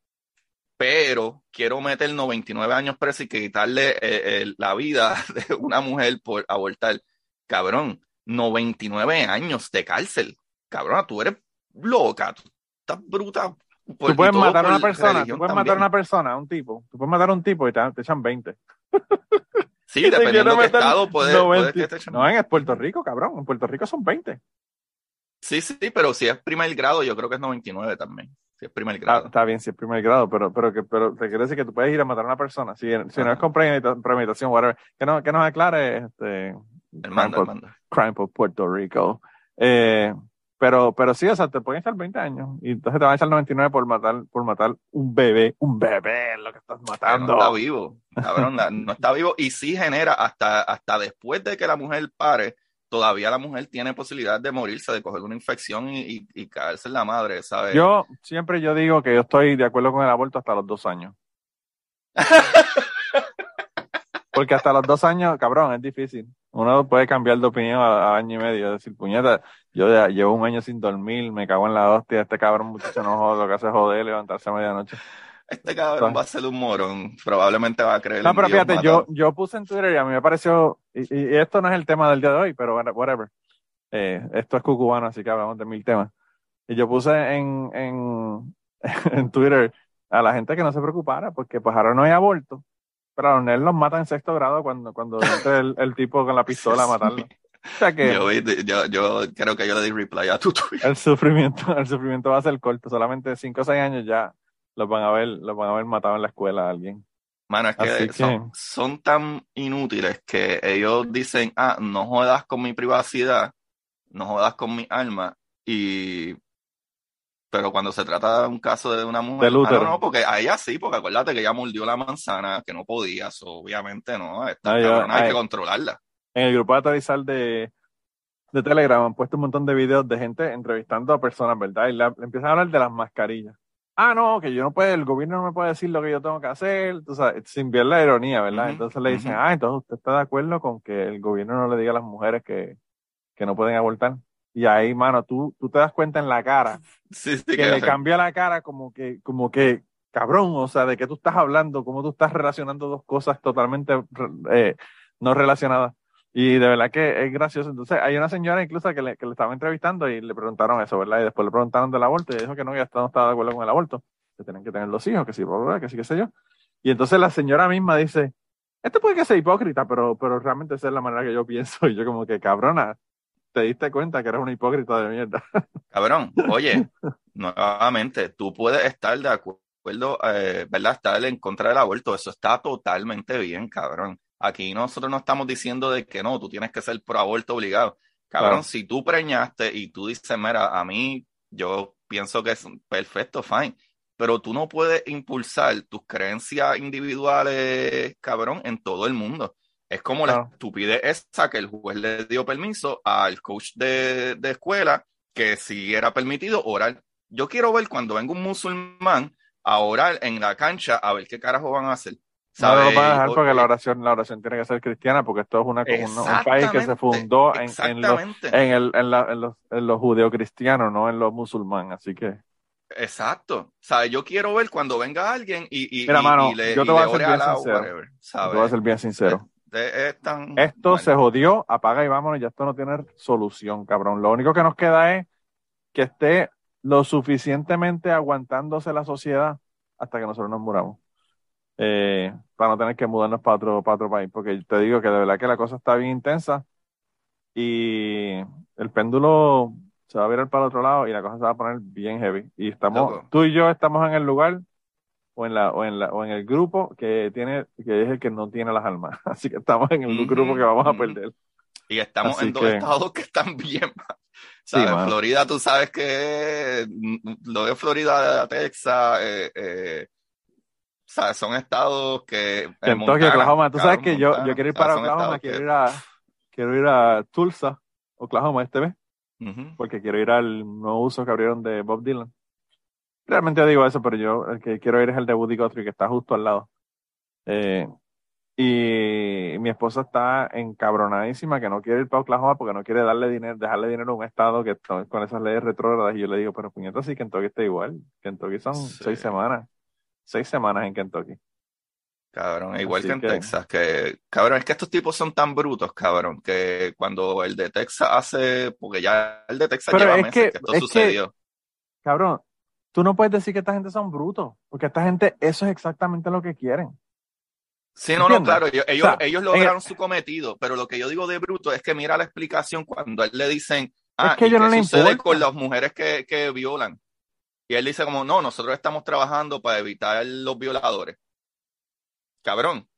pero quiero meter 99 años preso y quitarle eh, eh, la vida de una mujer por abortar. Cabrón, 99 años de cárcel. Cabrón, tú eres loca, tú estás bruta. por- Tú puedes matar a una persona, tú puedes matar a una persona, a un tipo. Tú puedes matar a un tipo y te, te echan 20. Sí, dependiendo de qué estado puede, 90. puede que te echen- No, en Puerto Rico, cabrón. En Puerto Rico son 20. Sí, sí, pero si es primer grado, yo creo que es 99 también. Si es primer Ah, grado. está bien, si es primer grado, pero, pero, que, pero te quiere decir que tú puedes ir a matar a una persona. Si, si no es con premedita- premeditación, whatever. Que, no, que nos aclare este, El crime mando, por, el mando. crime por Puerto Rico. Eh, pero, pero sí, o sea, te pueden echar 20 años y entonces te van a echar 99 por matar, por matar un bebé. Un bebé lo que estás Pero matando. no está vivo, cabrón, no está vivo y sí genera hasta, hasta después de que la mujer pare, todavía la mujer tiene posibilidad de morirse, de coger una infección y, y, y caerse en la madre, ¿sabes? Yo siempre yo digo que yo estoy de acuerdo con el aborto hasta los dos años. Porque hasta los dos años, cabrón, es difícil. Uno puede cambiar de opinión a, a año y medio. decir, puñeta, yo ya llevo un año sin dormir, me cago en la hostia, este cabrón muchacho no jode, lo que hace es joder, levantarse a medianoche. Este cabrón va a ser un morón, probablemente va a creer No, pero fíjate, yo, yo puse en Twitter y a mí me pareció, y, y esto no es el tema del día de hoy, pero whatever. Eh, esto es cucubano, así que hablamos de mil temas. Y yo puse en, en, en Twitter a la gente que no se preocupara, porque pues ahora no hay aborto, pero a los nenes los matan en sexto grado cuando, cuando el, el tipo con la pistola a matarlo. O sea que Yo, yo, yo creo que yo le di reply a tu tweet. el sufrimiento, el sufrimiento va a ser corto, solamente cinco o seis años ya los van a ver, los van a ver matado en la escuela a alguien. Mano, es que, que- Son, son tan inútiles que ellos dicen, ah, no jodas con mi privacidad, no jodas con mi alma, y pero cuando se trata de un caso de una mujer, ah, útero. no, no, porque a ella sí, porque acuérdate que ella mordió la manzana, que no podía, obviamente no, esta Ay, cabrona hay ay. que controlarla. en el grupo de aterrizar de, de Telegram han puesto un montón de videos de gente entrevistando a personas, ¿verdad? Y le, le empiezan a hablar de las mascarillas. Ah, no, que yo no puedo, el gobierno no me puede decir lo que yo tengo que hacer, tú sabes, sin ver la ironía, ¿verdad? Entonces le dicen, ah, entonces usted está de acuerdo con que el gobierno no le diga a las mujeres que, que no pueden abortar. Y ahí, mano, tú, tú te das cuenta en la cara Sí, sí, que que le cambia la cara como que, como que, cabrón, o sea, de qué tú estás hablando, cómo tú estás relacionando dos cosas totalmente eh, no relacionadas. Y de verdad que es gracioso. Entonces, hay una señora incluso que le, que le estaba entrevistando y le preguntaron eso, ¿verdad? Y después le preguntaron del aborto y dijo que no, ya no estaba de acuerdo con el aborto, que tienen que tener los hijos, que sí, que sí, qué sé yo. Y entonces la señora misma dice, esto puede que sea hipócrita, pero, pero realmente esa es la manera que yo pienso. Y yo como que, cabrona, te diste cuenta que eres una hipócrita de mierda. Cabrón, oye, nuevamente, tú puedes estar de acuerdo, eh, ¿verdad? Estar en contra del aborto, eso está totalmente bien, cabrón. Aquí nosotros no estamos diciendo de que no, tú tienes que ser pro aborto obligado. Cabrón, Claro. si tú preñaste y tú dices, mira, a mí yo pienso que es perfecto, fine, pero tú no puedes impulsar tus creencias individuales, cabrón, en todo el mundo. Es como la Claro. estupidez esa que el juez le dio permiso al coach de, de escuela que si era permitido orar. Yo quiero ver cuando venga un musulmán a orar en la cancha a ver qué carajo van a hacer. No lo ¿Sabes? van a dejar porque la oración, la oración tiene que ser cristiana, porque esto es una, un, un país que se fundó en, en, los, en, el, en, la, en los, en los judeocristianos, no en los musulmanes. Así que, Exacto. ¿Sabes? Yo quiero ver cuando venga alguien y, y, Mira, y- mano, y le, yo te voy a ser bien sincero. whatever, te voy a ser bien sincero. Es- es tan Esto mal. se jodió, apaga y vámonos, ya esto no tiene solución, cabrón. Lo único que nos queda es que esté lo suficientemente aguantándose la sociedad hasta que nosotros nos muramos. Eh, para no tener que mudarnos para otro, para otro país, porque te digo que de verdad que la cosa está bien intensa y el péndulo se va a virar para el otro lado y la cosa se va a poner bien heavy. Y estamos, Loco. tú y yo estamos en el lugar o en la, o en la, o en el grupo que tiene, que es el que no tiene las almas. Así que estamos en el grupo que vamos a perder. Y estamos Así en dos que- estados que están bien. Florida, tú sabes que lo de Florida, Texas, eh, eh, ¿sabes? son estados que... Kentucky, Montana, Oklahoma. Tú sabes que yo, Montana, yo quiero ir para Oklahoma, quiero que- ir a, quiero ir a Tulsa, Oklahoma este mes, porque quiero ir al nuevo uso que abrieron de Bob Dylan. Realmente digo eso, pero yo el que quiero ir es el de Woody Guthrie, que está justo al lado. Eh, y mi esposa está encabronadísima que no quiere ir para Oklahoma porque no quiere darle dinero, dejarle dinero a un estado que está con esas leyes retrógradas. Y yo le digo, pero puñeta, sí, Kentucky está igual. Kentucky son Sí. seis semanas. Seis semanas en Kentucky. Cabrón, igual Así que en que- Texas, que, cabrón, es que estos tipos son tan brutos, cabrón, que cuando el de Texas hace, porque ya el de Texas Pero lleva es meses que- que esto es sucedió. Cabrón, tú no puedes decir que esta gente son brutos, porque esta gente, eso es exactamente lo que quieren. Sí, no, no, claro, ellos, ellos, O sea, ellos en lograron su cometido, pero lo que yo digo de bruto es que mira la explicación cuando a él le dicen, ah, que a ¿y ellos qué no les sucede importa. con las mujeres que, que violan? Y él dice como, no, nosotros estamos trabajando para evitar los violadores. Cabrón,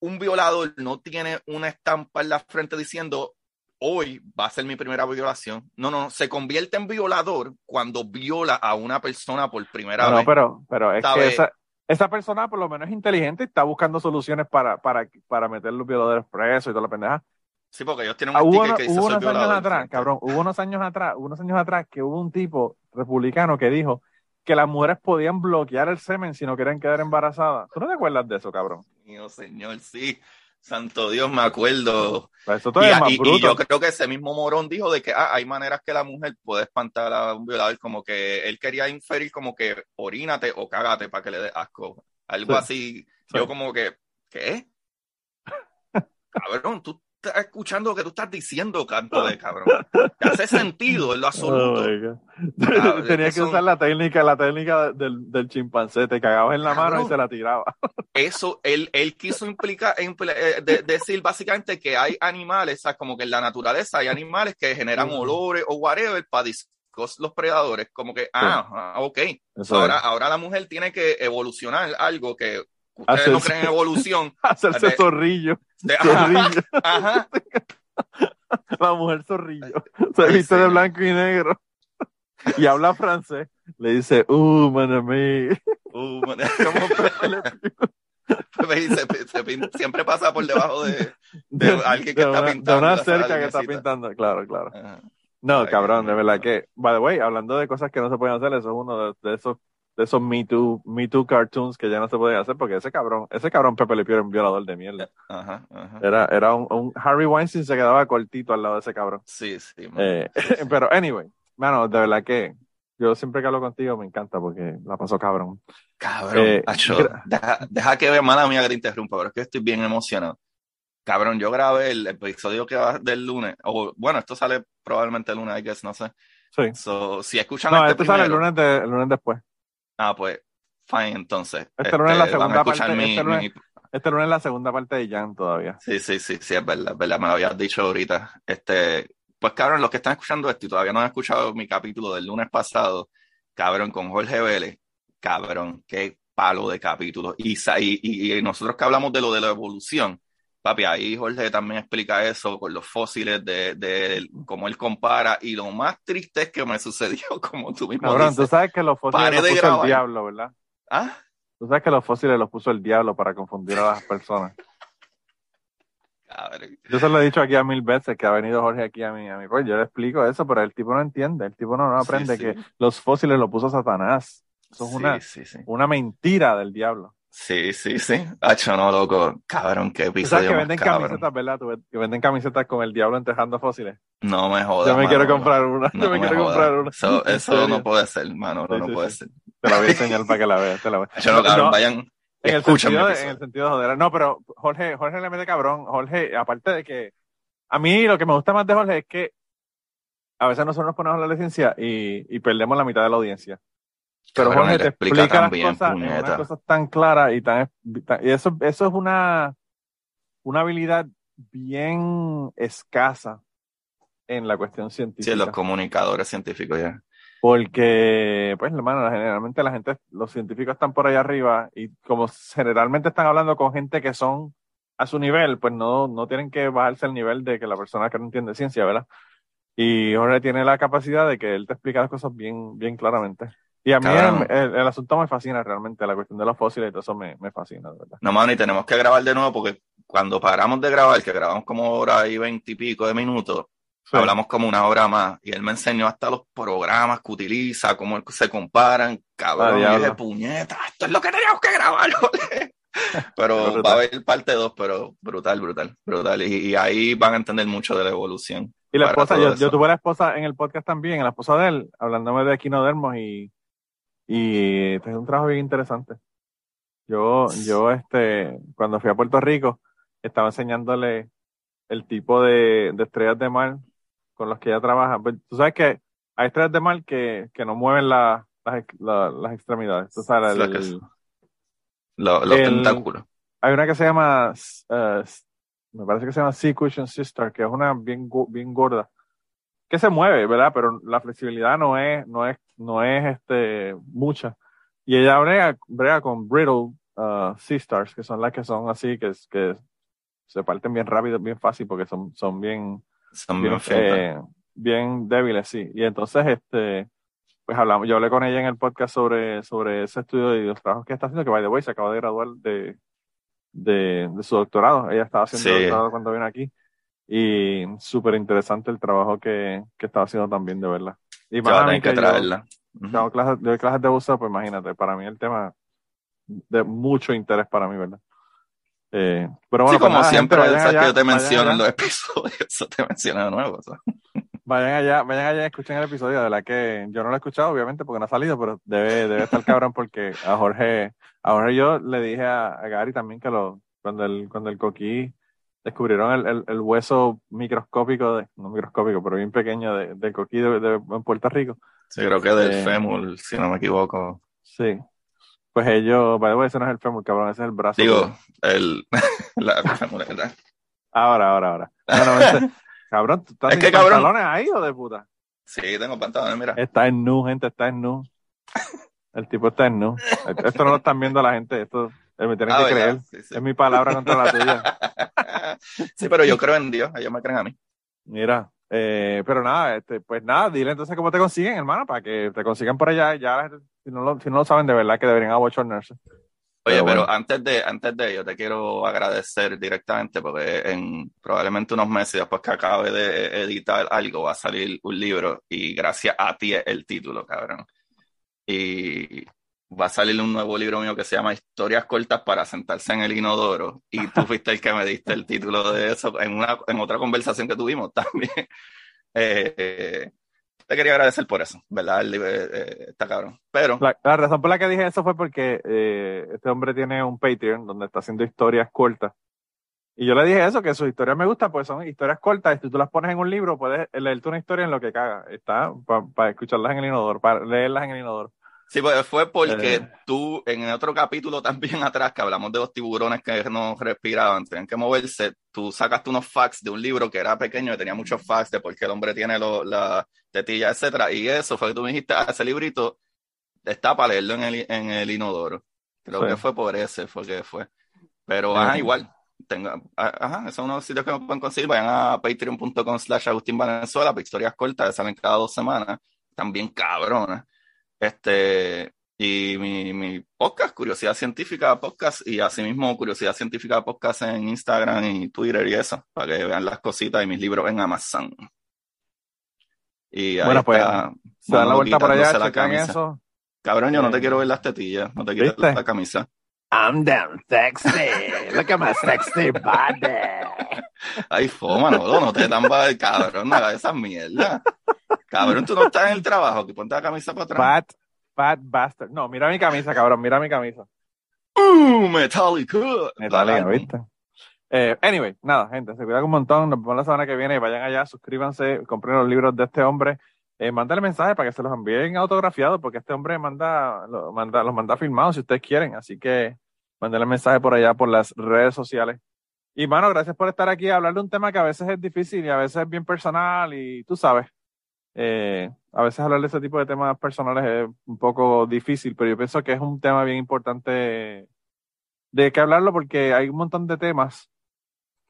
un violador no tiene una estampa en la frente diciendo, hoy va a ser mi primera violación. No, no, se convierte en violador cuando viola a una persona por primera No, no, vez. pero, pero es que esa, esa persona por lo menos es inteligente y está buscando soluciones para, para, para meter los violadores presos y toda la pendeja. Sí, porque ellos tienen un Ah, hubo, que dice hubo unos años atrás, cabrón, hubo unos años atrás, unos años atrás que hubo un tipo republicano que dijo que las mujeres podían bloquear el semen si no querían quedar embarazadas. ¿Tú no te acuerdas de eso, cabrón? Mío, señor, sí. Santo Dios, me acuerdo. Eso Y, todavía es más y- y bruto. yo creo que ese mismo morón dijo de que ah, hay maneras que la mujer puede espantar a un violador, como que él quería inferir como que orínate o cágate para que le dé asco. Algo Sí. así. Sí. Yo como que, ¿qué? Cabrón, tú estás escuchando lo que tú estás diciendo, canto de cabrón. Te hace sentido en lo absoluto. Oh my God. Cabrón, Tenía es que que usar la técnica, la técnica del, del chimpancé, te cagabas en la mano y se la tiraba. eso, él, él quiso implicar, impl- eh, de- decir básicamente que hay animales, sea, como que en la naturaleza hay animales que generan olores o whatever para discos los predadores, como que, ah, ah, ok, Eso ahora, es. ahora la mujer tiene que evolucionar algo que ustedes no Hacerse- creen en evolución. Hacerse de- zorrillo, de- ajá, zorrillo, ajá, la mujer zorrillo. Se Ay, viste de blanco y negro. Y habla francés. Le dice, uh. Uh, man, Como Pepe Le Pew. se- se pin- siempre pasa por debajo de, de, de alguien que de está una, pintando de una cerca que está pintando. Claro, claro. Ajá. No, Ay, cabrón, de verdad que, by the way, hablando de cosas que no se pueden hacer, eso es uno de esos de esos Me Too, Me Too cartoons que ya no se pueden hacer porque ese cabrón, ese cabrón Pepe Le Pew era un violador de mierda. Ajá, ajá. Era, era un, un Harry Weinstein se quedaba cortito al lado de ese cabrón. Sí, sí. Eh, pero anyway, mano, de verdad que yo siempre que hablo contigo me encanta porque la pasó cabrón. Cabrón, Eh, acho, deja, deja que vea, mala mía que te interrumpa, pero es que estoy bien emocionado. Cabrón, yo grabé el episodio que va del lunes, o bueno, esto sale probablemente el lunes, I guess, no sé. Sí. So, si escuchan No, este este sale el primero, lunes, de- el lunes después. Ah, pues, fine, entonces. Este lunes es la segunda parte, mi- este lunes- mi- Este lunes es la segunda parte de Jan todavía. Sí, sí, sí, sí, es verdad, es verdad, me lo habías dicho ahorita. Este, pues cabrón, los que están escuchando esto y todavía no han escuchado mi capítulo del lunes pasado, cabrón, con Jorge Vélez, cabrón, qué palo de capítulo. Y, y- y nosotros que hablamos de lo de la evolución, papi, ahí Jorge también explica eso con los fósiles de, de cómo él compara. Y lo más triste es que me sucedió, como tú mismo Cabrón, tú sabes que los fósiles los puso el diablo, ¿verdad? Ah, Tú sabes que los fósiles los puso el diablo para confundir a las personas. cabrón. Yo se lo he dicho aquí a mil veces que ha venido Jorge aquí a mí, a mí. Pues yo le explico eso, pero el tipo no entiende, el tipo no, no aprende sí. que los fósiles los puso Satanás. Eso es Sí, una, una mentira del diablo. Sí, sí, sí. Hacho, no, loco. Cabrón, qué Tú sabes que venden cabrón. camisetas, ¿verdad? Que venden camisetas con el diablo entejando fósiles. No me jodas. Yo me quiero comprar una. No yo me, me quiero jodas. comprar una. Eso, En eso no puede ser, mano. Sí, no sí, puede sí. ser. Te la voy a enseñar para que la veas. Te la voy a... No, cabrón, No, vayan. En el, sentido de, en el sentido de joder. No, pero Jorge, Jorge le mete cabrón. Jorge, aparte de que a mí lo que me gusta más de Jorge es que a veces nosotros nos ponemos a hablar de ciencia y, y perdemos la mitad de la audiencia. Pero Jorge te explica explica las cosas, en puñeta. unas cosas tan claras y tan, tan- y eso, eso es una, una habilidad bien escasa en la cuestión Sí, científica. los comunicadores científicos ya. Porque, pues, hermano, generalmente la gente, los científicos están por allá arriba y como generalmente están hablando con gente que son a su nivel, pues no, no tienen que bajarse al nivel de que la persona que no entiende ciencia, ¿verdad? Y Jorge tiene la capacidad de que él te explica las cosas bien, bien claramente. Y a mí el, el- el asunto me fascina realmente, la cuestión de los fósiles y todo eso me, me fascina, de verdad. No, mano, y tenemos que grabar de nuevo porque cuando paramos de grabar, que grabamos como hora y veintipico de minutos, Sí. hablamos como una hora más. Y él me enseñó hasta los programas que utiliza, cómo se comparan. Ah, Cabrón, y dije, puñeta, esto es lo que teníamos que grabar. Jorge". pero va a haber parte 2, pero brutal, brutal, brutal. Y, y ahí van a entender mucho de la evolución. Y la esposa, yo, yo tuve la esposa en el podcast también, la esposa de él, hablándome de equinodermos y, y este es un trabajo bien interesante. Yo, yo, este, cuando fui a Puerto Rico, estaba enseñándole el tipo de, de estrellas de mar con los que ella trabaja. Pues, Tú sabes que hay estrellas de mar que, que no mueven la- las, la- las extremidades. Tú sabes, el- los el- tentáculos. hay una que se llama, eh, me parece que se llama Sea Cushion Sister, que es una bien, bien gorda, que se mueve, ¿verdad? Pero la flexibilidad no es, no es, no es este, mucha. Y ella brega, brega con brittle uh, Sea Stars, que son las que son así, que, que se parten bien rápido, bien fácil, porque son, son bien, Son bien, eh, bien débiles, sí. Y entonces, este, pues hablamos, yo hablé con ella en el podcast sobre, sobre ese estudio y los trabajos que está haciendo, que by the way se acaba de graduar de, de, de su doctorado. Ella estaba haciendo Sí. doctorado cuando vino aquí. Y súper interesante el trabajo que, que estaba haciendo también, de verdad. Y más a mí que yo, traerla. Hago clases, doy clases de buceo, pues imagínate, para mí el tema de mucho interés para mí, ¿verdad? Eh, pero bueno, sí, pues como nada, siempre, gente, sabes que allá, yo te menciono allá. en los episodios, eso te menciono de nuevo. ¿sabes? Vayan allá, vayan allá y escuchen el episodio. De verdad que yo no lo he escuchado, obviamente, porque no ha salido, pero debe, debe estar cabrón porque a Jorge, a Jorge yo le dije a, a Gary también que lo, cuando el, cuando el coquí descubrieron el, el, el hueso microscópico, de, no microscópico, pero bien pequeño de, del coquí de, de- en Puerto Rico. Sí, creo que del Eh, fémur, si no me equivoco. Sí. Pues ellos, way, ese no es el fémur, cabrón, ese es el brazo. Digo, el, la fémur, ¿verdad? Ahora, ahora, ahora. Bueno, ese- cabrón, ¿tú estás Es que, cabrón. pantalones ahí o de puta? Sí, tengo pantalones, mira. Está en nu, gente, está en nu. El tipo está en nu. Esto no lo están viendo la gente, esto me tienen Ah, que ¿verdad? creer. Sí, sí. Es mi palabra contra la tuya. sí, pero yo creo en Dios, ellos me creen a mí. Mira, eh, pero nada, este, pues nada, dile entonces cómo te consiguen, hermano, para que te consigan por allá. Ya, si no lo, si no lo saben, de verdad que deberían abochornarse. Oye, Pero antes de antes de ello, te quiero agradecer directamente porque en probablemente unos meses después que acabe de editar algo va a salir un libro y gracias a ti es el título, cabrón. Y va a salir un nuevo libro mío que se llama Historias cortas para sentarse en el inodoro y tú fuiste el que me diste el título de eso en una en otra conversación que tuvimos también. Eh, te quería agradecer por eso, ¿verdad? El libro eh, eh, está cabrón. Pero La, la razón por la que dije eso fue porque eh, este hombre tiene un Patreon donde está haciendo historias cortas Y yo le dije eso, que sus historias me gustan, pues son historias cortas, y si tú las pones en un libro, puedes leerte una historia en lo que caga. Está para escucharlas en el inodoro, para leerlas en el inodoro. Sí, pues fue porque Eh. tú, en otro capítulo también atrás, que hablamos de los tiburones que no respiraban, tenían que moverse, tú sacaste unos facts de un libro que era pequeño y tenía muchos facts de por qué el hombre tiene lo- la tetilla, etcétera, y eso fue que tú me dijiste, ah, ese librito está para leerlo en el, en el inodoro. Creo Sí. que fue por ese, fue que fue. Pero, Eh. ajá, igual. Tenga, a- ajá, esos son unos sitios que me pueden conseguir. Vayan a patreon.com slash Agustín Valenzuela historias cortas que salen cada dos semanas. También cabronas. Este, y mi, mi podcast, Curiosidad Científica Podcast, y asimismo Curiosidad Científica Podcast en Instagram y Twitter y eso, para que vean las cositas y mis libros en Amazon. Y ahí Bueno, pues, Se dan la vuelta por allá, camisa. eso. Cabrón, yo no te Eh, quiero ver las tetillas, no te quites ¿viste? la camisa. I'm damn sexy. Look at my sexy body. Ay, foma, no, no te dan va- cabrón, no hagas esa mierda. Cabrón, tú no estás en el trabajo, que ponte la camisa para atrás. Fat, fat bastard. No, mira mi camisa, cabrón, mira mi camisa. ¡Uh, Metallica! Metallica, ¿viste? Eh, anyway, nada, gente, se cuidan un montón. Nos vemos la semana que viene. Vayan allá, suscríbanse, compren los libros de este hombre. Eh, mándale mensaje para que se los envíen autografiados, porque este hombre manda, lo, manda, los manda firmados si ustedes quieren. Así que mándale mensaje por allá, por las redes sociales. Y, mano, gracias por estar aquí a hablar de un tema que a veces es difícil y a veces es bien personal y tú sabes. eh, a veces hablar de ese tipo de temas personales es un poco difícil, pero yo pienso que es un tema bien importante de que hablarlo porque hay un montón de temas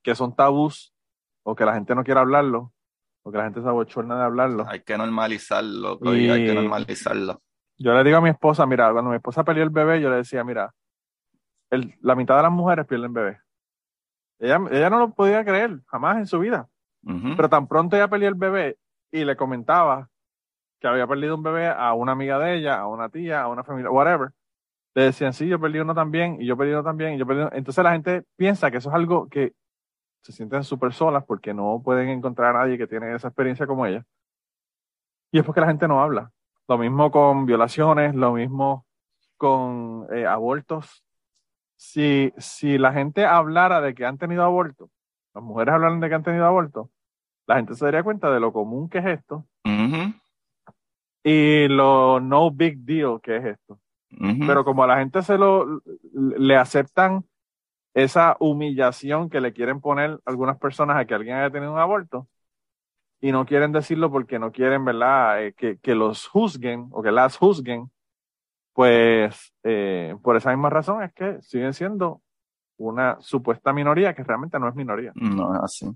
que son tabús o que la gente no quiere hablarlo o que la gente se abochorna de hablarlo. Hay que normalizarlo, y... hay que normalizarlo. Yo le digo a mi esposa, mira, cuando mi esposa perdió el bebé, yo le decía, mira, el- la mitad de las mujeres pierden bebé. Ella, ella no lo podía creer, jamás en su vida. Pero tan pronto ella perdió el bebé y le comentaba que había perdido un bebé a una amiga de ella, a una tía, a una familia, whatever, le decían, sí, yo perdí uno también, y yo perdí uno también, y yo perdí uno. Entonces la gente piensa que eso es algo que se sienten súper solas porque no pueden encontrar a nadie que tiene esa experiencia como ella. Y es porque la gente no habla. Lo mismo con violaciones, lo mismo con eh, abortos. Si, si la gente hablara de que han tenido aborto, las mujeres hablaran de que han tenido aborto, la gente se daría cuenta de lo común que es esto y lo no big deal que es esto. Pero como a la gente se lo le aceptan esa humillación que le quieren poner algunas personas a que alguien haya tenido un aborto y no quieren decirlo porque no quieren, ¿verdad? Eh, que, que los juzguen o que las juzguen, pues eh, por esa misma razón es que siguen siendo una supuesta minoría que realmente no es minoría. No es así.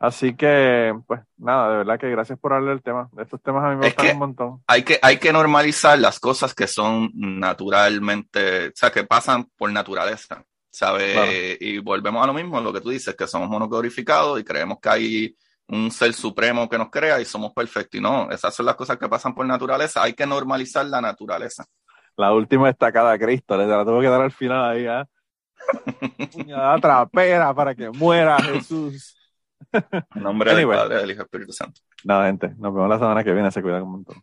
Así que, pues nada, de verdad que gracias por hablar del tema. Estos temas a mí me Es gustan un montón. Hay que, hay que normalizar las cosas que son naturalmente, o sea, que pasan por naturaleza, ¿sabes? Claro. Y volvemos a lo mismo, lo que tú dices, que somos monoglorificados y creemos que hay un ser supremo que nos crea y somos perfectos. Y no, esas son las cosas que pasan por naturaleza. Hay que normalizar la naturaleza. La última estacada a Cristo, le la tuvo que dar al final ahí, ¿ah? Puñalada trapera para que muera Jesús. En nombre Anyway. del Padre, del Hijo Espíritu Santo. Nada, gente, nos vemos la semana que viene, se cuidan un montón.